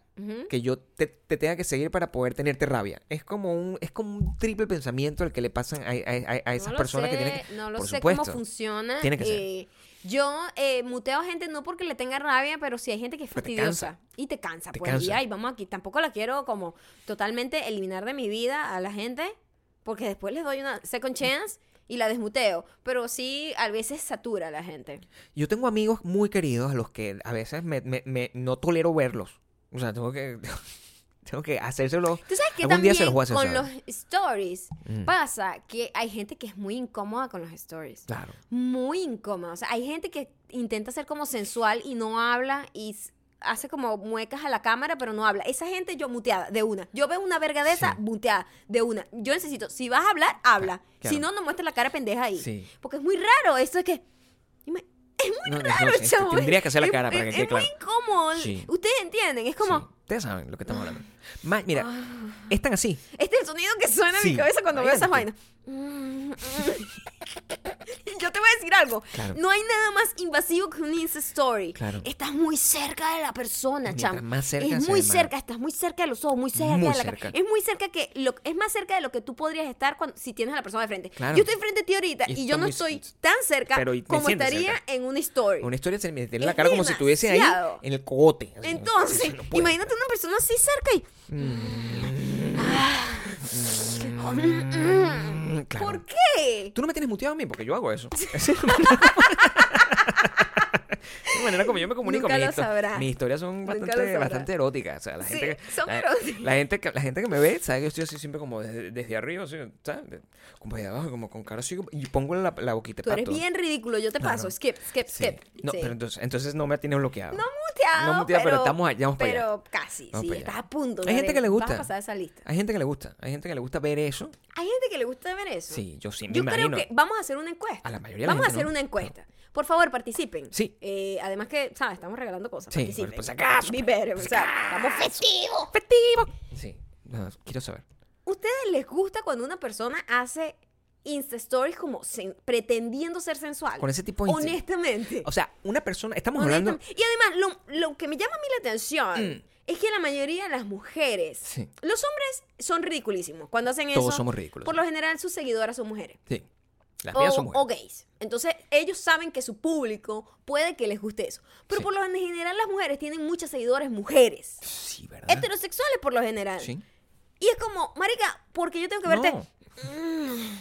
que yo te, te tenga que seguir para poder tenerte rabia. Es como un, es como un triple pensamiento el que le pasan a, a- a- esas No personas que tienen que. No lo por sé supuesto. cómo funciona. Tiene que ser. eh, yo eh, muteo a gente no porque le tenga rabia, pero si hay gente que es fastidiosa. Y te cansa, Te pues. cansa. Y ay, vamos aquí. Tampoco la quiero como totalmente eliminar de mi vida a la gente, porque después les doy una second chance y la desmuteo. Pero sí, a veces satura a la gente. Yo tengo amigos muy queridos a los que a veces me, me- me- no tolero verlos. O sea, tengo que. Tengo que hacérselo. Tú sabes que Algún día se los voy a hacer con los stories Mm. pasa que hay gente que es muy incómoda con los stories. Claro. Muy incómoda. O sea, hay gente que intenta ser como sensual y no habla y hace como muecas a la cámara, pero no habla. Esa gente yo muteada, de una. Yo veo una verga de esa, Sí. muteada, de una. Yo necesito, si vas a hablar, habla. Claro. Si no, no muestres la cara pendeja ahí. Sí. Porque es muy raro esto de que... Es muy No, raro, no, es que chavo. tendría que hacer la Es- cara para es- que quede Es muy claro. incómodo. Sí. Ustedes entienden, es como... Ustedes saben lo que estamos hablando. Ma- mira, es tan así. Este es el sonido que suena en mi cabeza cuando veo esas vainas. Yo te voy a decir algo. Claro. No hay nada más invasivo que un Insta Story. Claro. Estás muy cerca de la persona, Mientras cham. más cerca es muy cerca, estás muy cerca de los ojos, muy cerca Muy de la cara. cerca. Es muy cerca que lo, es más cerca de lo que tú podrías estar cuando, si tienes a la persona de frente. Claro. Yo estoy frente a ti ahorita Y yo no estoy tan cerca pero como estaría cerca. en una story. Una historia se me tiene la cara como si estuviese ahí en el cogote. así. Entonces, No imagínate una persona así cerca y... Mm, claro. ¿Por qué? Tú no me tienes muteado a mí porque yo hago eso. La manera como yo me comunico. Nunca mis lo sabrás. Mis historias son bastante, bastante eróticas. O sea, la Sí, gente, que, son la, eróticas. la gente que, la gente que me ve sabe que yo estoy así siempre como desde, desde arriba, así, ¿sabes? Como de abajo, como con cara así. Y pongo la, la boquita Tú eres pato. bien ridículo, yo te paso. Skip, skip, Sí. skip. No, Sí. pero entonces, entonces no me tienes bloqueado. No muteado, No muteado, pero estamos allá, vamos para allá. Pero casi, Vamos sí, estás a punto. Hay gente que le gusta. Vas a pasar esa lista. Hay gente que le gusta. Hay gente que le gusta ver eso. Hay gente que le gusta ver eso. Sí, yo sí me Yo imagino. creo que vamos a hacer una encuesta. A la mayoría de la Vamos a hacer ¿no? una encuesta. Por favor, participen. Sí. Eh, además que, ¿sabes? Estamos regalando cosas. Sí, participen. por si acaso, Be better, o sea, estamos festivos. ¡Efectivo! Sí. No, quiero saber. ¿Ustedes les gusta cuando una persona hace Insta Stories como pretendiendo ser sensual? Con ese tipo de Honestamente. O sea, una persona. Estamos hablando. Y además, lo, lo que me llama a mí la atención es que la mayoría de las mujeres, Mm. Sí. los hombres son ridiculísimos cuando hacen eso. Todos somos ridículos. Por lo general, sus seguidoras son mujeres. Sí. Las O, mías son o mujeres. gays. Entonces, ellos saben que su público puede que les guste eso. Pero Sí. por lo general, las mujeres tienen muchas seguidoras mujeres. Sí, ¿verdad? Heterosexuales, por lo general. Sí. Y es como, marica, porque yo tengo que verte... No. Mm,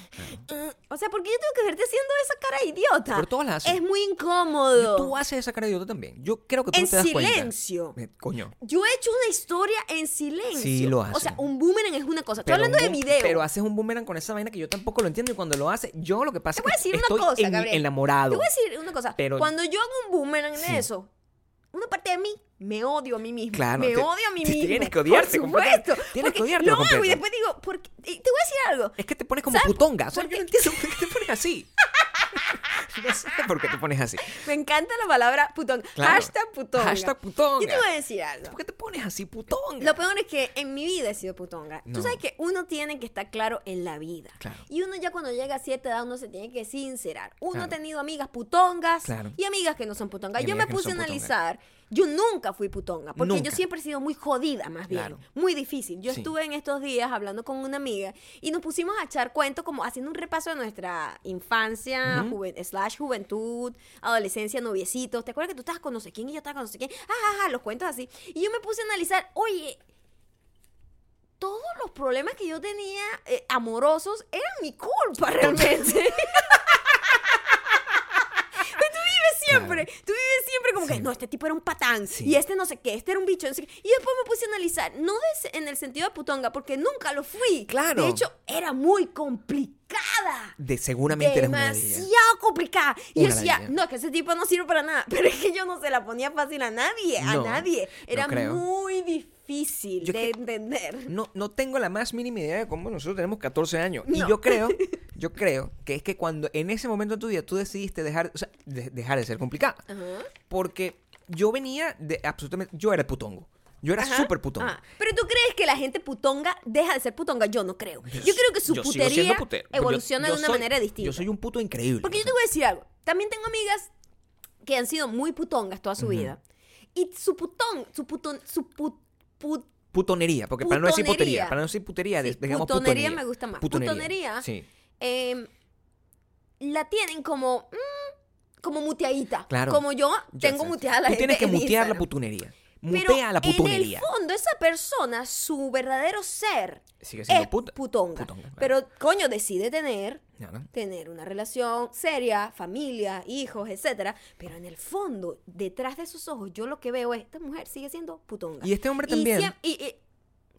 O sea, porque yo tengo que verte haciendo esa cara de idiota. Pero todas las hacen. Es muy incómodo. Tú haces esa cara de idiota también. Yo creo que tú en no te das silencio. cuenta. Eh, Coño. Yo he hecho una historia en silencio. Sí, lo O hace. sea, un boomerang es una cosa. Estoy hablando de video. Pero haces un boomerang con esa vaina que yo tampoco lo entiendo y cuando lo hace, yo lo que pasa Te voy a es que decir estoy una cosa, en- Gabriel. enamorado. Te voy a decir una cosa. Pero- Cuando yo hago un boomerang Sí. de eso, una parte de mí me odio a mí mismo. Claro, Me te- odio a mí mismo. tienes que odiarte Por supuesto. Tienes que odiarte Lo hago y después digo, porque, y te voy a decir algo. Es que te pones como ¿Sabes? putonga. O sea, yo no entiendo por qué te pones así. por qué te pones así. Me encanta la palabra putón. Claro. Hashtag putonga. Hashtag putonga. Yo te voy a decir algo. ¿Por qué te pones así, putonga? Lo peor es que en mi vida he sido putonga. No. Tú sabes que uno tiene que estar claro en la vida. Claro. Y uno ya cuando llega a cierta edad uno se tiene que sincerar. Uno Claro. ha tenido amigas putongas y amigas que no son putongas. Y yo me no puse a analizar. Yo nunca fui putonga, porque yo siempre he sido muy jodida, más bien. Claro. Muy difícil. Yo Sí. estuve en estos días hablando con una amiga y nos pusimos a echar cuentos como haciendo un repaso de nuestra infancia, juven- slash juventud, adolescencia, noviecitos. ¿Te acuerdas que tú estabas con no sé quién y yo estaba con no sé quién? Ajá, ajá, los cuentos así. Y yo me puse a analizar, oye, todos los problemas que yo tenía eh, amorosos eran mi culpa realmente. Siempre, tú vives siempre como que, no, este tipo era un patán, Sí. y este no sé qué, este era un bicho, no sé qué. Y después me puse a analizar, no en el sentido de putonga, porque nunca lo fui. Claro. De hecho, era muy complicada. De seguramente Demasiado complicada. Y yo decía, ladilla. no, es que ese tipo no sirve para nada. Pero es que yo no se la ponía fácil a nadie, a nadie. Era muy difícil Yo de que- entender. No, no tengo la más mínima idea de cómo nosotros tenemos 14 años. Y yo creo, yo creo que es que cuando en ese momento de tu vida tú decidiste dejar, o sea, de- dejar de ser complicada. Ajá. Porque yo venía de absolutamente, yo era putongo. Yo era Ajá. súper putongo. Ah, Pero tú crees que la gente putonga deja de ser putonga? Yo no creo. Yo, Yo creo que su putería putero. Yo- evoluciona yo de una soy- manera distinta. Yo soy un puto increíble. Porque o yo te voy a decir algo. También tengo amigas que han sido muy putongas toda su vida. Y su putón, su putón, su put, put- Putonería, porque para no decir putería, para no decir putería, Sí, digamos putonería putonería. me gusta más. Putonería. Putonería. Sí, em, la tienen como mm, como muteadita. Claro. Como yo tengo muteada la Tú gente tienes que mutear la Instagram. putonería. Mutea la en el putonería. fondo esa persona, su verdadero ser Sigue siendo es puta. putonga. Putonga, claro. Pero coño decide tener Claro. tener una relación seria, familia, hijos, etcétera, pero en el fondo, detrás de sus ojos, yo lo que veo es esta mujer sigue siendo putonga. Y este hombre también. siem- y- y-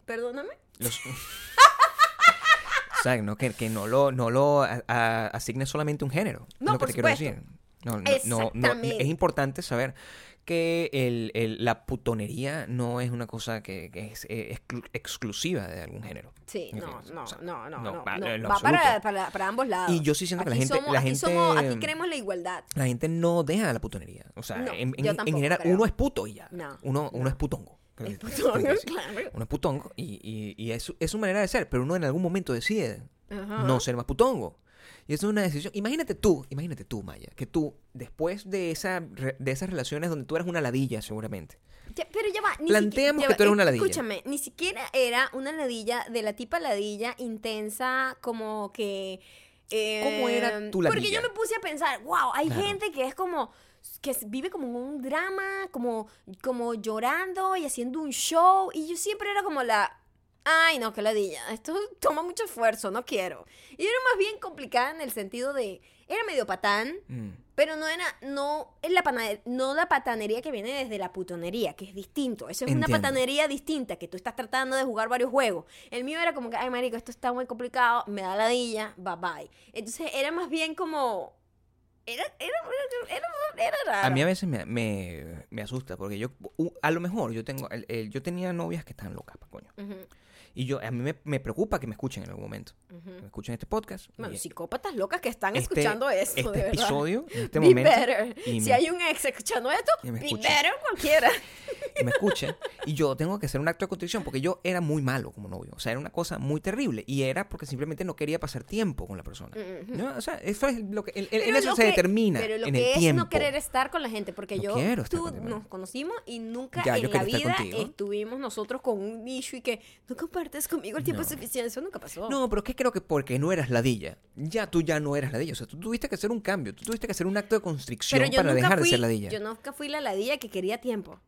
perdóname. Los- o sea, no, que, que no lo, no lo a- a- asigne solamente un género. No, lo que por te quiero supuesto. decir. No, no, no, no, es importante saber que el, el- la putonería no es una cosa que, que es eh, exclu- exclusiva de algún género. Sí, no, no, o sea, no, no, no, no, va- no. para, para, para ambos lados. Y yo sí siento que la gente- somos- la aquí gente- somos- aquí queremos la igualdad. La gente no deja la putonería. O sea, en, general, creo. uno es puto y ya. No, uno, uno no. es putongo. Es putongo, sí. claro. Uno es putongo y, y- y es, su- es su manera de ser, pero uno en algún momento decide Ajá. no ser más putongo. Y eso es una decisión. Imagínate tú, imagínate tú, Maya, que tú, después de, esa, de esas relaciones donde tú eras una ladilla, seguramente. Ya, pero ya va. Ni Planteemos siquiera- que ya tú eres una ladilla. Escúchame, ni siquiera era una ladilla de la tipa ladilla intensa, como que. eh, ¿Cómo era tu Porque ladilla? yo me puse a pensar, wow, hay Claro. gente que es como que vive como un drama, como, como llorando y haciendo un show. Y yo siempre era como la. Ay, no, que ladilla. Esto toma mucho esfuerzo, no quiero. Y era más bien complicada en el sentido de. Era medio patán. Mm. Pero no era, no, es la no la patanería que viene desde la putonería, que es distinto. Eso es una Entiendo. patanería distinta, que tú estás tratando de jugar varios juegos. El mío era como que, ay, marico, esto está muy complicado, me da ladilla, bye bye. Entonces era más bien como, era, era, era, era, era raro. A mí a veces me, me, me asusta porque yo, a lo mejor yo tengo, el- el- yo tenía novias que estaban locas, pa' coño. Ujú, Y yo, a mí me, me preocupa que me escuchen en algún momento. ujú. Que me escuchen este podcast. Bueno, y psicópatas locas que están este- escuchando esto, Este de verdad. episodio, en este Be momento. better. y Si me- hay un ex escuchando esto, y me be better cualquiera. que me escuchen y yo tengo que hacer un acto de contrición porque yo era muy malo como novio. O sea, era una cosa muy terrible y era porque simplemente no quería pasar tiempo con la persona. Ujú. ¿No? O sea, eso es lo que en, en Pero eso se que- determina Pero lo en que el es tiempo. no querer estar con la gente, porque No yo, tú nos conocimos y nunca Ya, en la vida estuvimos nosotros con un issue y que no compartes conmigo el tiempo No. suficiente. Eso nunca pasó. No, pero es que creo que porque no eras ladilla, ya tú ya no eras ladilla. O sea, tú tuviste que hacer un cambio, tú tuviste que hacer un acto de constricción pero yo para nunca dejar fui, de ser ladilla. yo nunca fui la ladilla que quería tiempo.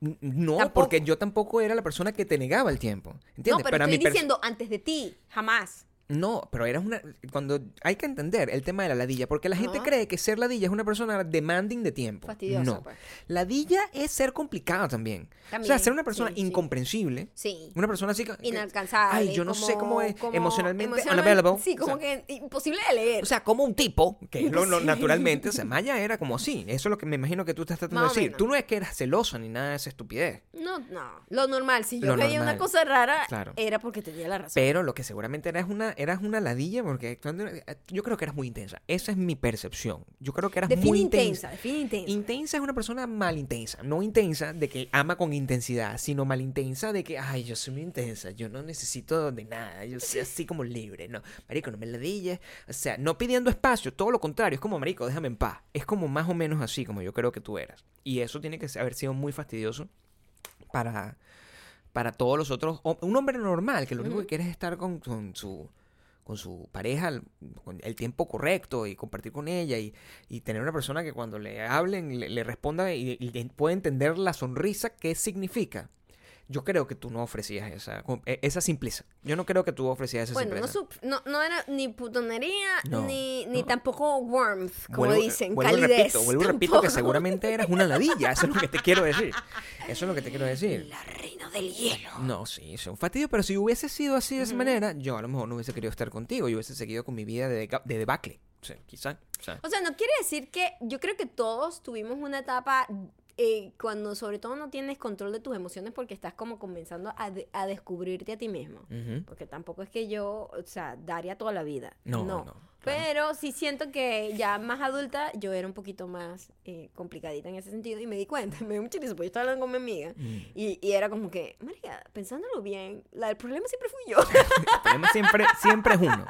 No, Tampoco. porque yo tampoco era la persona que te negaba el tiempo. ¿Entiendes? No, pero, mi estoy diciendo antes de ti, jamás. No, pero eras una. Cuando hay que entender el tema de la ladilla, porque la gente Ajá. cree que ser ladilla es una persona demanding de tiempo. Fastidiosa, No. pues. Ladilla es ser complicado también. o sea, ser una persona sí, incomprensible. Sí. Una persona así que. Inalcanzable. Ay, yo no sé cómo es como emocionalmente emocionalmente- unavailable. Sí, como O sea, que imposible de leer. O sea, como un tipo, que es lo, lo naturalmente, o sea, Maya era como así. Eso es lo que me imagino que tú estás tratando de Más decir. menos. Tú no es que eras celosa ni nada de esa estupidez. no, no. Lo normal. Si yo Lo veía normal. una cosa rara, Claro. era porque tenía la razón. Pero lo que seguramente eras una, eras una ladilla, porque cuando- yo creo que eras muy intensa. Esa es mi percepción. Yo creo que eras define muy intensa, intensa. define intensa. Intensa es una persona mal intensa. No intensa de que ama con intensidad, sino mal intensa de que, ay, yo soy muy intensa. Yo no necesito de nada. Yo soy así como libre. No, marico, no me ladilles. O sea, no pidiendo espacio. Todo lo contrario. Es como, marico, déjame en paz. Es como más o menos así como yo creo que tú eras. Y eso tiene que haber sido muy fastidioso para, para todos los otros. Un hombre normal que lo único que quiere es estar con, con su con su pareja el, tiempo correcto y compartir con ella y, y tener una persona que cuando le hablen le, le responda y, y puede entender la sonrisa qué significa. Yo creo que tú no ofrecías esa, e, esa simpleza. Yo no creo que tú ofrecías esa Bueno, no, simpleza. sup- no, no era ni putonería, No, ni, ni no. tampoco warmth, como Vuelvo- dicen, vuelvo calidez. repito, vuelvo y repito que seguramente eras una ladilla. Eso es lo que te quiero decir. Eso es lo que te quiero decir. La reina del hielo. No, sí, es un fastidio, pero si hubiese sido así de esa manera, yo a lo mejor no hubiese querido estar contigo, yo hubiese seguido con mi vida de, de debacle. O sea, quizá. O sea, O sea, no quiere decir que yo creo que todos tuvimos una etapa eh, cuando sobre todo no tienes control de tus emociones porque estás como comenzando a, de- a descubrirte a ti mismo. Porque tampoco es que yo, o sea, daría toda la vida. No, No. no, claro. Pero sí siento que ya más adulta yo era un poquito más eh, complicadita en ese sentido y me di cuenta, me dio risa porque yo estaba hablando con mi amiga Mm. y, y era como que, María, pensándolo bien, la, el problema siempre fui yo. El problema siempre, siempre es uno.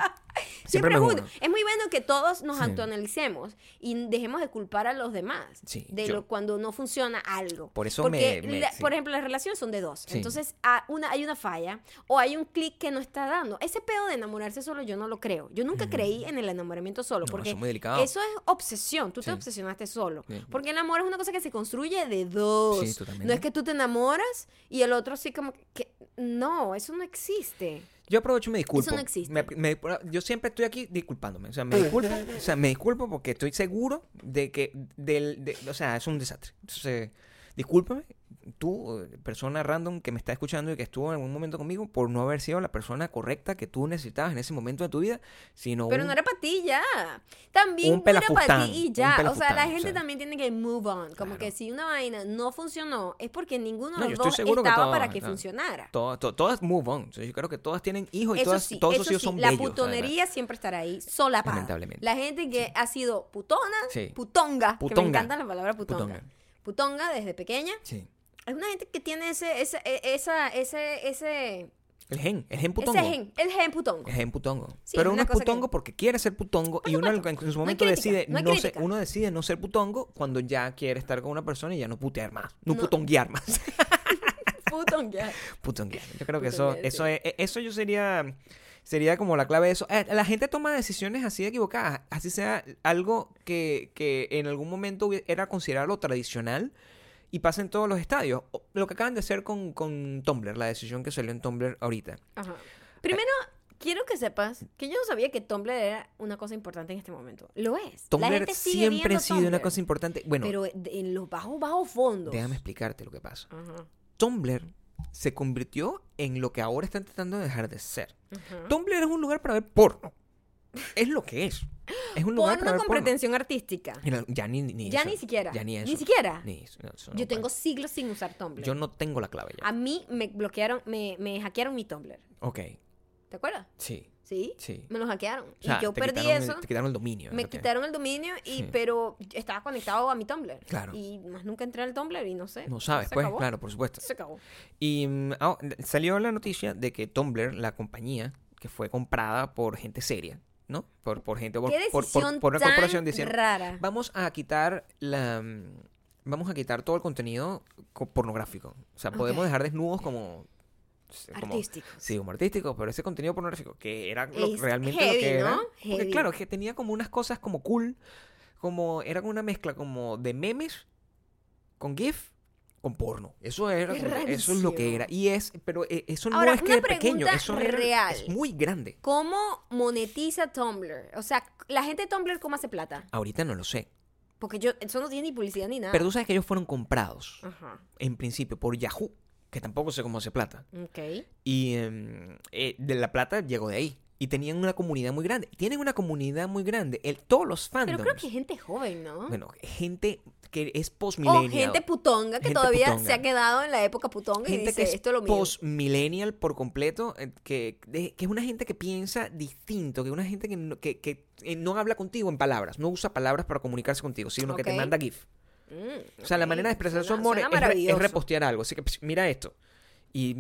Siempre, Siempre es uno. uno. Es muy bueno que todos nos Sí. autoanalicemos y dejemos de culpar a los demás Sí, de yo- lo, cuando no funciona algo. Por eso Porque, me- me- la- sí. por ejemplo, las relaciones son de dos. Entonces, a- una, hay una falla o hay un clic que no está dando. Ese pedo de enamorarse solo yo no lo creo. Yo nunca creí en el enamoramiento solo No, porque eso es muy delicado. eso es obsesión. Tú Sí. te obsesionaste solo. Sí. Porque el amor es una cosa que se construye de dos. Sí, no es que tú te enamoras y el otro así como que... No, eso no existe. Yo aprovecho y me disculpo. Eso no existe. Me- me- yo siempre estoy aquí disculpándome. O sea, me disculpo. o sea, me disculpo porque estoy seguro de que. Del, de- o sea, es un desastre. Entonces, discúlpame, tú, eh, persona random que me está escuchando y que estuvo en algún momento conmigo, por no haber sido la persona correcta que tú necesitabas en ese momento de tu vida, sino. Pero un- no era para ti ya. También no era para ti y ya. O sea, la gente o sea. también tiene que move on. Como Claro. que si una vaina no funcionó, es porque ninguno No, de los dos que estaba todas, para que funcionara. to- to- todas move on. Yo creo que todas tienen hijos y Eso todas, sí, todos esos hijos sí, son la bellos. además. putonería siempre estará ahí, solapada. Lamentablemente. La gente que ha sido putona, putonga, que me Putonga. encanta la palabra putonga. Putonga. Putonga desde pequeña. Sí. Es una gente que tiene ese, ese, e- esa, ese, ese, El gen, el gen putongo. ese gen, el gen putongo. Es en putongo. Sí, Pero uno es que- putongo porque quiere ser putongo y uno en, su No hay momento crítica, decide no hay no ser, uno decide no ser putongo cuando ya quiere estar con una persona y ya no putear más, no, No. putonguear más, Putonga. putonguear. Yo creo que eso Putonguear, eso sí. es, e, eso yo sería sería como la clave de eso. Eh, La gente toma decisiones así equivocadas, así sea algo que, que en algún momento era considerado tradicional y pasa en todos los estadios. Lo que acaban de hacer con, con Tumblr, la decisión que salió en Tumblr ahorita. Ajá. Primero, quiero que sepas que yo no sabía que Tumblr era una cosa importante en este momento. Lo es. La Tumblr gente sigue siempre ha sido una cosa importante. Bueno, Pero en los bajos, bajos fondos. Déjame explicarte lo que pasa. Ajá. Tumblr se convirtió en lo que ahora están tratando de dejar de ser. Tumblr es un lugar para ver porno. Es lo que es. Es un lugar para Porno ver con porno. pretensión artística. Mira, Ya ni, ni Ya eso. ni siquiera. Ya ni eso. Ni siquiera. Ni eso, no, eso no Yo tengo puede. siglos sin usar Tumblr. Yo no tengo la clave ya. A mí me bloquearon, me, me hackearon mi Tumblr. Ok. ¿Te acuerdas? Sí. Sí. Sí. Me lo hackearon. O sea, y yo te perdí el- eso. te quitaron el dominio. Me quitaron el dominio, y, Sí. pero estaba conectado a mi Tumblr. Claro. Y más nunca entré al Tumblr y no sé. No sabes, pues, acabó. claro, por supuesto. Se acabó. Y mm, ah, salió la noticia de que Tumblr, la compañía, que fue comprada por gente seria, ¿no? Por, por gente, por, Qué por- por- una tan corporación diciendo, rara. vamos a quitar la mm, vamos a quitar todo el contenido co- pornográfico. O sea, podemos dejar desnudos como como- Artísticos. Sí, como artístico, pero ese contenido pornográfico, que era lo- realmente heavy, lo que era. ¿no? Porque claro, que tenía como unas cosas como cool, como era una mezcla como de memes con GIF, con porno. Eso era, eso es lo que era. Y es, pero eh, eso no es una que pequeño, eso es- real. es muy grande. ¿Cómo monetiza Tumblr? O sea, la gente de Tumblr, ¿cómo hace plata? Ahorita no lo sé. Porque yo, eso no tiene ni publicidad ni nada. Pero tú sabes que ellos fueron comprados, Ajá. en principio, por Yahoo, que tampoco sé cómo hace plata. Ok. Y em, eh, de la plata llegó de ahí. Y tenían una comunidad muy grande. Tienen una comunidad muy grande. El, todos los fandoms. Pero creo que gente joven, ¿no? Bueno, gente que es o post-millennial. gente putonga que Gente todavía putonga. se ha quedado en la época putonga y gente dice, que es esto es lo mío. post-millennial por completo, eh, que, que es una gente que piensa distinto, que es una gente que no, que, que, eh, no habla contigo en palabras, no usa palabras para comunicarse contigo, sino que te manda GIF. Mm, O sea, la manera de expresar su amor es, re- repostear algo. Así que, pues, mira esto. Y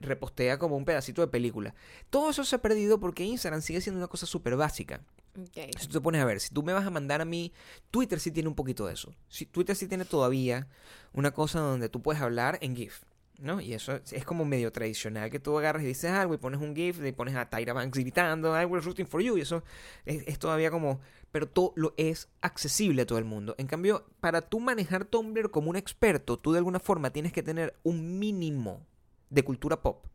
repostea como un pedacito de película. Todo eso se ha perdido porque Instagram sigue siendo una cosa súper básica. Ok. Si tú te pones a ver, si tú me vas a mandar a mí, Twitter sí tiene un poquito de eso. Si, Twitter sí tiene todavía una cosa donde tú puedes hablar en GIF, ¿no? Y eso es, como medio tradicional, que tú agarras y dices algo y pones un GIF, y pones a Tyra Banks gritando, I was rooting for you, y eso es, es todavía como... Pero todo lo es accesible a todo el mundo. En cambio, para tú manejar Tumblr como un experto, tú de alguna forma tienes que tener un mínimo de cultura pop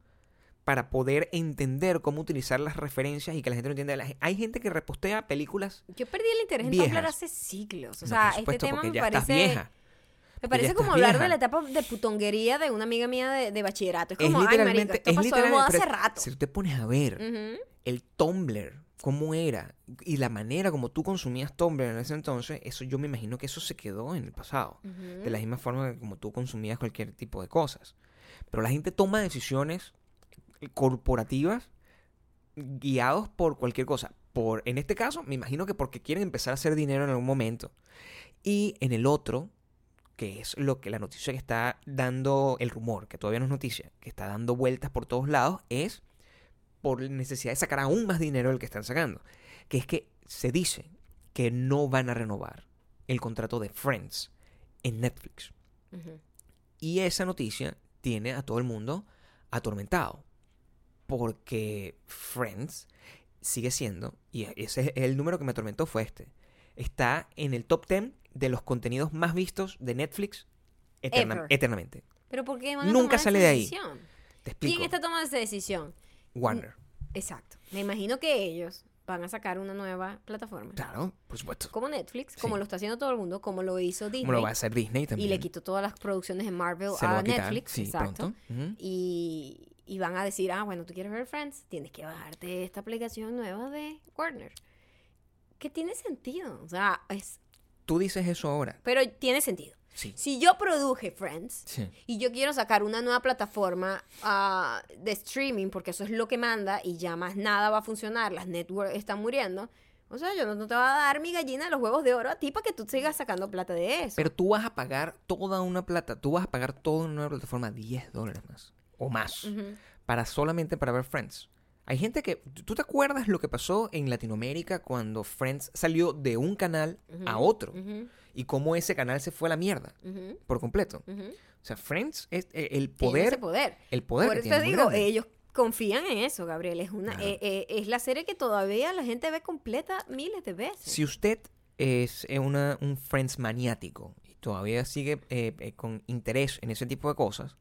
para poder entender cómo utilizar las referencias y que la gente lo entienda. Hay gente que repostea películas Yo perdí el interés en Viejas. Tumblr hace siglos. O No, sea, este tema me ya parece... estás vieja. Me parece como hablar vieja. de la etapa de putonguería de una amiga mía de, de bachillerato. Es Es como, ay, marica, literalmente, esto es pasó de moda hace rato. si tú te pones a ver el Tumblr, cómo era, y la manera como tú consumías Tumblr en ese entonces, eso yo me imagino que eso se quedó en el pasado. De la misma forma que como tú consumías cualquier tipo de cosas. Pero la gente toma decisiones corporativas guiados por cualquier cosa. Por, en este caso, me imagino que porque quieren empezar a hacer dinero en algún momento. Y en el otro, que es lo que la noticia que está dando el rumor, que todavía no es noticia, que está dando vueltas por todos lados, es por la necesidad de sacar aún más dinero del que están sacando. Que es que se dice que no van a renovar el contrato de Friends en Netflix. Y esa noticia tiene a todo el mundo atormentado. Porque Friends sigue siendo, y ese es el número que me atormentó fue este, está en el top 10 de los contenidos más vistos de Netflix eterna- eternamente. Pero ¿por qué van a Nunca tomar sale esa de ahí. decisión? Te explico. ¿Quién está tomando esa decisión? Warner. Exacto. Me imagino que ellos van a sacar una nueva plataforma. Claro, por supuesto. Como Netflix, como Sí. lo está haciendo todo el mundo, como lo hizo Disney. Como lo va a hacer Disney también. y le quitó todas las producciones de Marvel Se lo va a a Netflix. sí, exacto. Ujú. Y, y van a decir, ah, bueno, tú quieres ver Friends, tienes que bajarte esta aplicación nueva de Warner. Que tiene sentido. O sea, es. Tú dices eso ahora. Pero tiene sentido. Sí. Si yo produje Friends Sí. y yo quiero sacar una nueva plataforma ah, de streaming, porque eso es lo que manda y ya más nada va a funcionar, las networks están muriendo. O sea, yo no, no te voy a dar mi gallina de los huevos de oro a ti para que tú sigas sacando plata de eso. Pero tú vas a pagar toda una plata, tú vas a pagar toda una plataforma 10 dólares más. O más. Para solamente para ver Friends. Hay gente que. ¿Tú te acuerdas lo que pasó en Latinoamérica cuando Friends salió de un canal a otro? Y cómo ese canal se fue a la mierda por completo. O sea, Friends es eh, el poder. ese poder. El poder. Por eso te digo, ellos confían en eso, Gabriel. Es una, eh, eh, es la serie que todavía la gente ve completa miles de veces. Si usted es eh, una, un Friends maniático y todavía sigue eh, eh, con interés en ese tipo de cosas,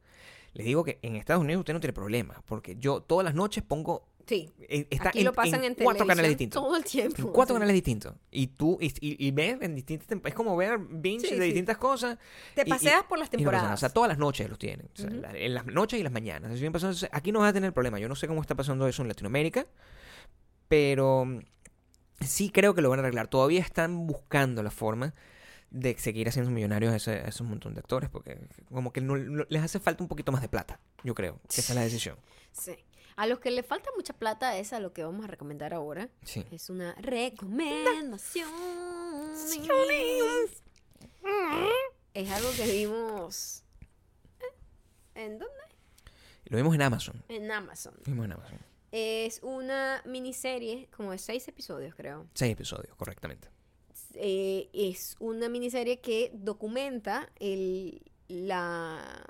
le digo que en Estados Unidos usted no tiene problema, porque yo todas las noches pongo. Sí. está Aquí en, lo pasan en, en cuatro canales distintos. Todo el tiempo. En cuatro Sí. canales distintos. Y tú, y, y, y ves en distintas temporadas. Es como ver binge Sí, de sí. distintas cosas. Te y- paseas por las no temporadas. O sea, todas las noches los tienen. O sea, Ujú. la- en las noches y las mañanas. Entonces, aquí no vas a tener problema. Yo no sé cómo está pasando eso en Latinoamérica. Pero mm, sí creo que lo van a arreglar. Todavía están buscando la forma de seguir haciendo millonarios a, ese, a esos montón de actores. Porque como que no- no- les hace falta un poquito más de plata. Yo creo. Que esa es la decisión. Sí. A los que le falta mucha plata es a lo que vamos a recomendar ahora. Sí. Es una recomendación. Es algo que vimos. ¿eh? ¿En dónde? Lo vimos en Amazon. En Amazon. Lo vimos en Amazon. Es una miniserie, como de seis episodios, creo. Seis episodios, correctamente. Eh, es una miniserie que documenta el, la,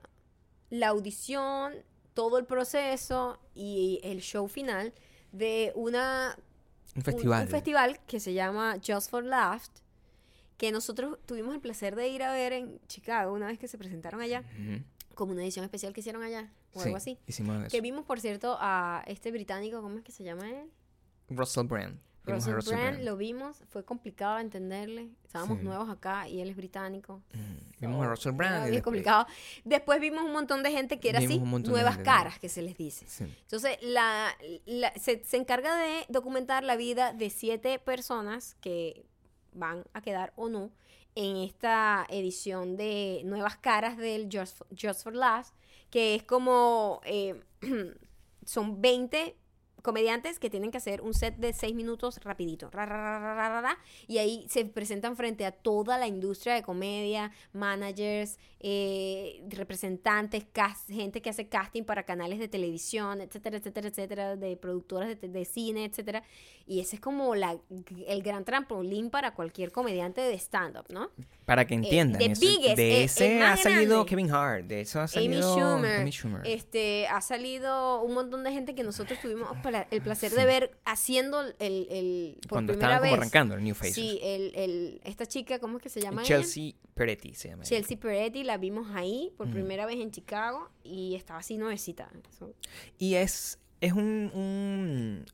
la audición, todo el proceso y el show final de una Un festival. Un, festival que se llama Just for Laughs que nosotros tuvimos el placer de ir a ver en Chicago una vez que se presentaron allá, como una edición especial que hicieron allá, o Sí, algo así. Hicimos eso. Que vimos, por cierto, a este británico, ¿cómo es que se llama él? Russell Brand. A Russell Brand, Brand. lo vimos, fue complicado entenderle. Estábamos Sí. nuevos acá y él es británico. Mm, Vimos a Russell Brand. bien después- complicado. Después vimos un montón de gente que era así, nuevas caras que se les dice. Sí. Entonces, la, la- se, se encarga de documentar la vida de siete personas que van a quedar o no en esta edición de Nuevas Caras del Just for, Just for Laughs, que es como, eh, son 20 comediantes que tienen que hacer un set de 6 minutos rapidito, ra, ra, ra, ra, ra, ra, ra, y ahí se presentan frente a toda la industria de comedia, managers, eh, representantes, cast- gente que hace casting para canales de televisión, etcétera, etcétera, etcétera, de productoras de, de cine, etcétera, y ese es como la, el gran trampolín para cualquier comediante de stand-up, ¿no? Para que entiendan. The eso- Biggest, de ese ha salido grande. Kevin Hart. De eso ha Amy salido Schumer, Amy Schumer. Este, ha salido un montón de gente que nosotros tuvimos pla- el placer de ver haciendo el, el por Cuando primera estaban como arrancando el New Faces. Sí, el, el, esta chica, ¿cómo es que se llama ella? Chelsea Peretti se llama. ella. Chelsea Peretti, la vimos ahí por primera vez en Chicago y estaba así nuevecita. Eso- Y es, es un, un-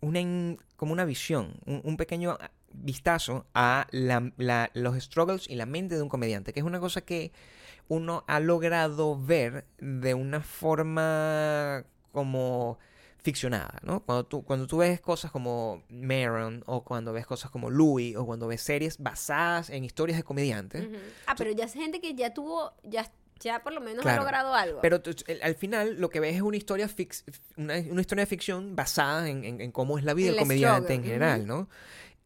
una in- como una visión, un, un pequeño vistazo a la- la- los struggles y la mente de un comediante, que es una cosa que uno ha logrado ver de una forma como ficcionada, ¿no? Cuando tú, cuando tú ves cosas como Maron o cuando ves cosas como Louis o cuando ves series basadas en historias de comediantes. Ah, pero ya es gente que ya tuvo, ya, ya por lo menos Claro, ha logrado algo. Pero al final lo que ves es una historia fix- una, una historia de ficción basada en, en- en cómo es la vida del comediante en general, ¿no?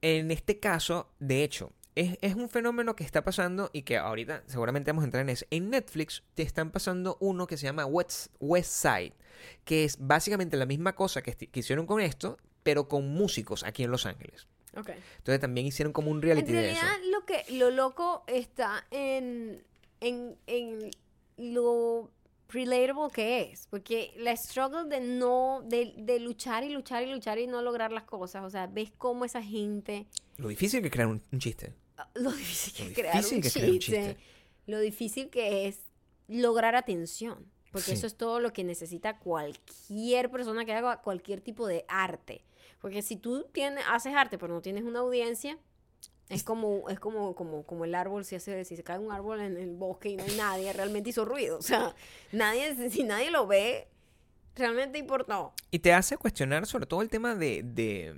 En este caso, de hecho, es, es un fenómeno que está pasando y que ahorita seguramente vamos a entrar en eso. En Netflix te están pasando uno que se llama West, West Side, que es básicamente la misma cosa que, hicieron con esto, pero con músicos aquí en Los Ángeles. Ok. Entonces también hicieron como un En reality de eso. realidad, lo que lo loco está en, en, en lo relatable que es. Porque la struggle de no, de, de luchar y luchar y luchar y no lograr las cosas. O sea, ves cómo esa gente, Lo difícil que crear un, un chiste. Ah, lo difícil que Lo es crear difícil un que es crear un chiste, chiste. lo difícil que es lograr atención. Porque Sí. eso es todo lo que necesita cualquier persona que haga cualquier tipo de arte. Porque si tú tienes, haces arte pero no tienes una audiencia, es como, es como, como, como el árbol, si, hace, si se cae un árbol en el bosque y no hay nadie, realmente hizo ruido. O sea, nadie, si nadie lo ve, realmente importó. Y te hace cuestionar sobre todo el tema de, de,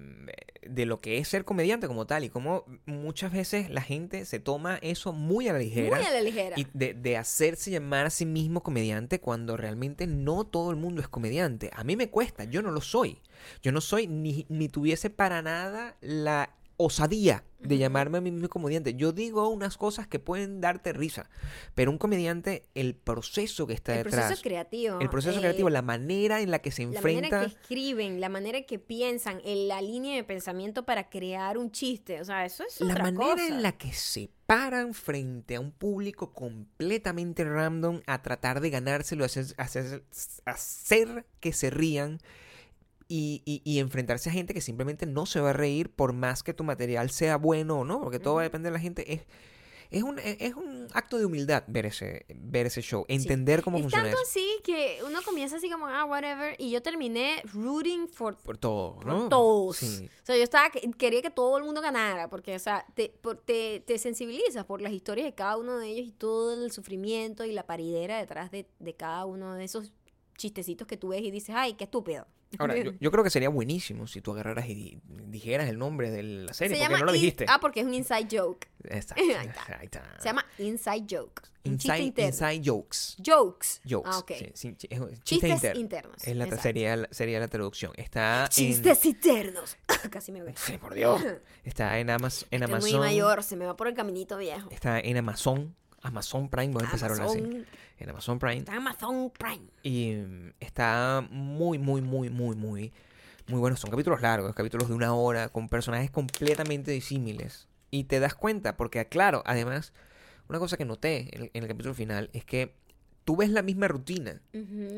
de lo que es ser comediante como tal y cómo muchas veces la gente se toma eso muy a la ligera. Muy a la ligera. Y de, de hacerse llamar a sí mismo comediante cuando realmente no todo el mundo es comediante. A mí me cuesta, yo no lo soy. Yo no soy ni, ni tuviese para nada la osadía de llamarme a mí mismo comediante. Yo digo unas cosas que pueden darte risa, pero un comediante, el proceso que está el detrás, proceso creativo. el proceso eh, creativo, la manera en la que se La enfrenta... manera que escriben, la manera que piensan, en la línea de pensamiento para crear un chiste. O sea, eso es La otra manera cosa. en la que se paran frente a un público completamente random a tratar de ganárselo, hacer, hacer, hacer que se rían y, y- y enfrentarse a gente que simplemente no se va a reír por más que tu material sea bueno o no, porque todo va a depender de la gente. Es, es, un, es un acto de humildad ver ese, ver ese show, entender cómo es funciona tanto eso. así que uno comienza así como, ah, whatever, y yo terminé rooting for, Por todo, por ¿no? todos. Sí. O sea, yo estaba, quería que todo el mundo ganara, porque, o sea, te, por- te, te sensibilizas por las historias de cada uno de ellos y todo el sufrimiento y la paridera detrás de, de cada uno de esos chistecitos que tú ves y dices, ay, qué estúpido. Ahora, yo, yo creo que sería buenísimo si tú agarraras y di- dijeras el nombre de la serie, Se porque no lo in- dijiste. Ah, porque es un inside joke. Exacto, Ahí está. ahí está. Se llama inside joke. Inside, inside Jokes. Jokes. Jokes. Ah, ok. sí, sí, chi- es un chiste Chistes interno. internos. Es la, Exacto. sería, la- sería la traducción. Está Chistes internos. Casi me voy. en... Sí, por Dios. Está en, Amaz- en Estoy muy Amazon. mayor, se me va por el caminito viejo. Está en Amazon. Amazon Prime. Voy a empezar ahora así. En Amazon Prime. está Amazon Prime. Y mm, está muy, muy, muy, muy, muy, muy bueno. Son capítulos largos, capítulos de una hora, con personajes completamente disímiles. Y te das cuenta, porque claro, además, una cosa que noté en el, en el capítulo final es que tú ves la misma rutina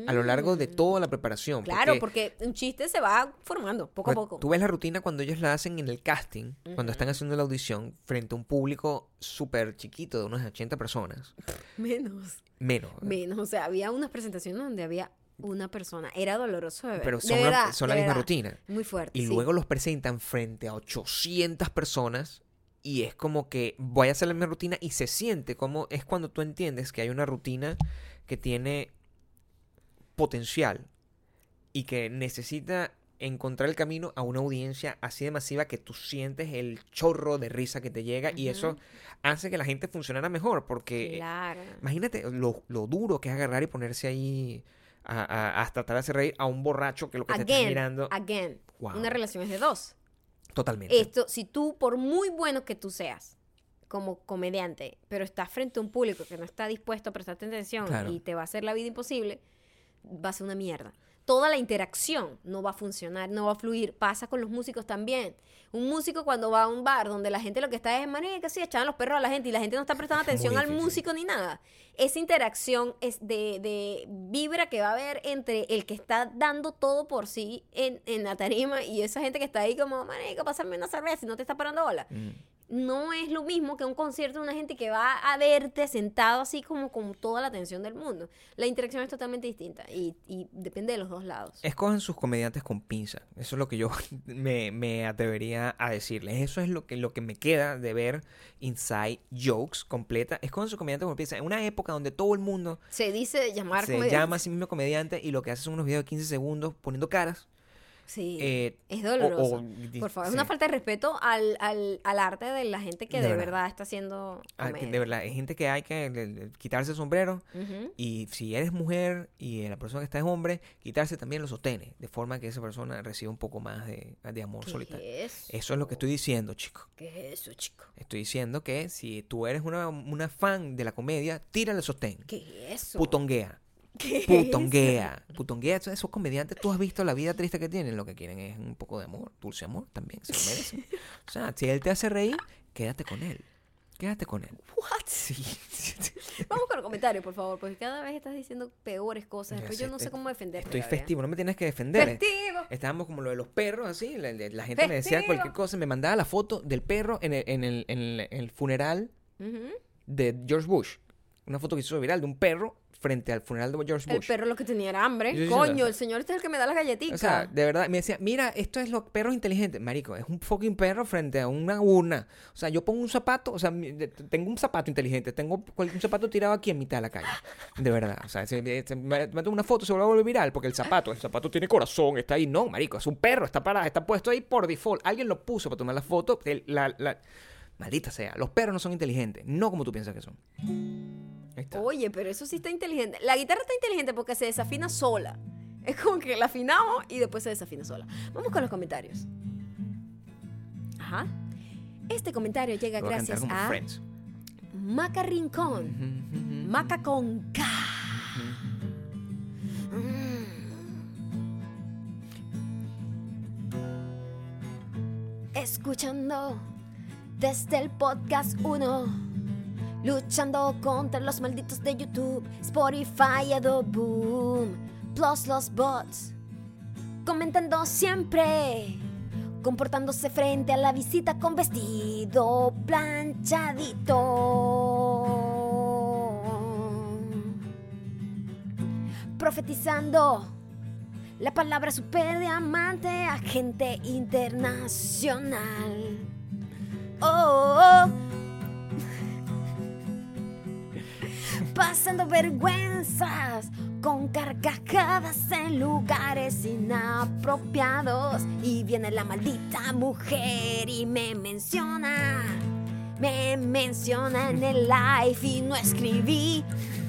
a lo largo de toda la preparación. Claro, porque, un chiste se va formando poco a poco. Tú ves la rutina cuando ellos la hacen en el casting, cuando están haciendo la audición, frente a un público súper chiquito de unas 80 personas. Menos. Menos. Menos. O sea, había unas presentaciones donde había una persona. Era doloroso de ver. Pero De son, la, son la de misma rutina. Muy fuerte. Y sí. luego los presentan frente a 800 personas y es como que voy a hacer la misma rutina y se siente como es cuando tú entiendes que hay una rutina que tiene potencial y que necesita encontrar el camino a una audiencia así de masiva que tú sientes el chorro de risa que te llega y eso hace que la gente funcionara mejor porque Claro. imagínate lo, lo duro que es agarrar y ponerse ahí a, a- a tratar de hacer reír a un borracho que lo que te está mirando again. Wow. Una relación es de dos. totalmente Esto, si tú, por muy bueno que tú seas como comediante, pero estás frente a un público que no está dispuesto a prestarte atención Claro. y te va a hacer la vida imposible, va a ser una mierda. Toda la interacción no va a funcionar, no va a fluir. Pasa con los músicos también. Un músico cuando va a un bar donde la gente lo que está es, que sí, echaban los perros a la gente y la gente no está prestando atención al músico ni nada. Esa interacción es de, de vibra que va a haber entre el que está dando todo por sí en, en la tarima y esa gente que está ahí como, marico, pásame una cerveza y no te está parando bola. Mm. No es lo mismo que un concierto de una gente que va a verte sentado así como con toda la atención del mundo. La interacción es totalmente distinta y, y depende de los dos lados. Escojan sus comediantes con pinza. Eso es lo que yo me, me atrevería a decirles. Eso es lo que, lo que me queda de ver Inside Jokes completa. Escojan sus comediantes con pinza. En una época donde todo el mundo Se dice llamar se comediante. llama a sí mismo comediante y lo que hace son unos videos de 15 segundos poniendo caras. Sí, eh, es doloroso. o- Por favor, es sí. una falta de respeto al, al, al arte de la gente que De de, verdad. verdad. está haciendo Ah, de verdad, hay gente que hay que le- le- quitarse el sombrero. Y si eres mujer y la persona que está es hombre, quitarse también los sostenes. De forma que esa persona reciba un poco más de, de amor ¿Qué solitario. es Eso es lo que estoy diciendo, chicos. ¿Qué es eso, chico? Estoy diciendo que si tú eres una, una fan de la comedia, tírale el sostén. ¿Qué es eso? Putonguea. ¿Qué es Putonguea. Putonguea. Esos, esos comediantes, tú has visto la vida triste que tienen. Lo que quieren es un poco de amor. Dulce amor también. Se lo merecen. O sea, si él te hace reír, quédate con él. Quédate con él. What? Sí. Vamos con los comentarios, por favor, porque cada vez estás diciendo peores cosas. Yo no sé Estoy- cómo. Estoy festivo. No me tienes que defender. Festivo. Estábamos como lo de los perros, así. La, gente me decía cualquier cosa. Me mandaba la foto del perro en el, en el, en el- en el funeral de George Bush. Una foto que hizo viral de un perro frente al funeral de George El Bush. perro lo que tenía era hambre. Yo sí, Coño, o sea- el señor este es el que me da las galletitas. O sea, de verdad, me decía, mira, esto es los perros inteligentes. Marico, es un fucking perro frente a una urna. O sea, yo pongo un zapato, o sea, tengo un zapato inteligente, tengo un zapato tirado aquí en mitad de la calle. De verdad. O sea, se, se- me tomo una foto, se va a volver viral porque el zapato, el zapato tiene corazón, está ahí. No, marico, es un perro, está parado, está puesto ahí por default. Alguien lo puso para tomar la foto. el- la- la- Maldita sea, los perros no son inteligentes, no como tú piensas que son. Oye, pero eso sí está inteligente. La guitarra está inteligente porque se desafina sola. Es como que la afinamos y después se desafina sola. Vamos con los comentarios. Ajá. Este comentario llega voy a gracias a Friends. Maca Rincón. Maca con K. Mm. Escuchando desde el podcast 1. Luchando contra los malditos de YouTube, Spotify, Adobe Boom, plus los bots. Comentando siempre, comportándose frente a la visita con vestido planchadito. Profetizando la palabra super diamante, agente internacional. Oh, oh, oh. Pasando vergüenzas con carcajadas en lugares inapropiados. Y viene la maldita mujer y me menciona me menciona en el live y no escribí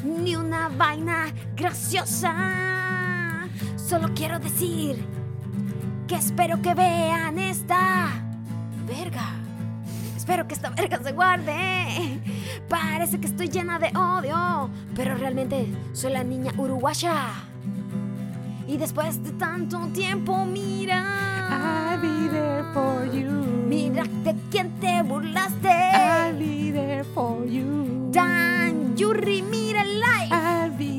ni una vaina graciosa. Solo quiero decir que espero que vean esta verga Espero que esta verga se guarde. Parece que estoy llena de odio, pero realmente soy la niña uruguaya. Y después de tanto tiempo, mira. I'll be there for you. Mira de quién te burlaste. I'll be there for you. Dan Yurri, mira el like. I'll be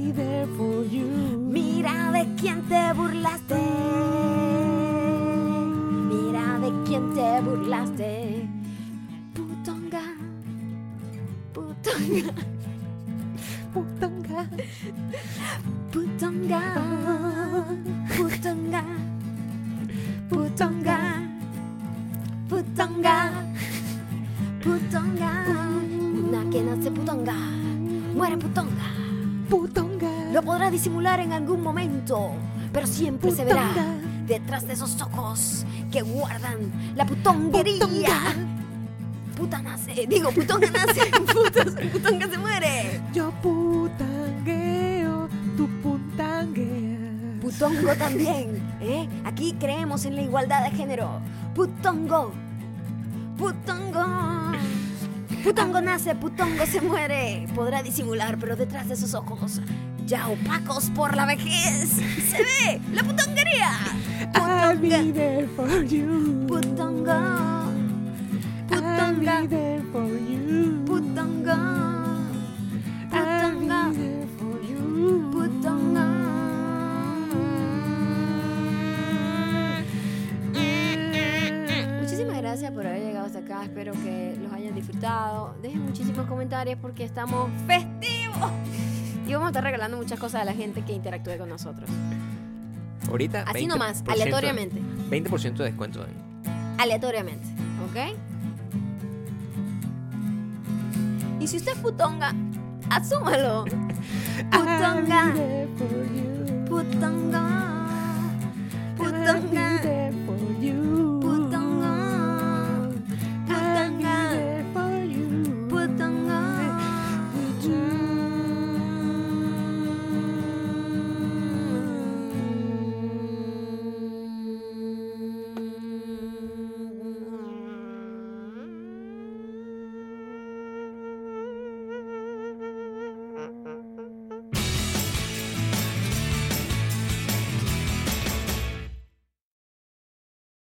quién te burlaste. Mira de quién te burlaste. Putonga. Putonga. Putonga. Putonga. Putonga. Putonga. Putonga. Una que nace putonga. Muere putonga. Putonga. Lo podrá disimular en algún momento, pero siempre se verá detrás de esos ojos que guardan la putonguería. Puta nace, digo, putonga nace, puta- putonga se muere. Yo putangueo, tú putangueas. Putongo también, ¿eh? Aquí creemos en la igualdad de género. Putongo. Putongo. Putongo nace, putongo se muere. Podrá disimular, pero detrás de sus ojos, ya opacos por la vejez, se ve la putonguería. I'll be Putonga. there for you. Putongo. I'll Putonga. be there for you. Putongo. I'll be there for you. Muchísimas gracias por haber llegado hasta acá. Espero que los hayan disfrutado. Dejen muchísimos comentarios porque estamos festivos. Y vamos a estar regalando muchas cosas a la gente que interactúe con nosotros. Ahorita. Así 20% nomás, aleatoriamente. 20% de descuento. en- Aleatoriamente. ¿Ok? Y si usted es putonga, asúmalo. Putonga. Putonga. Putonga.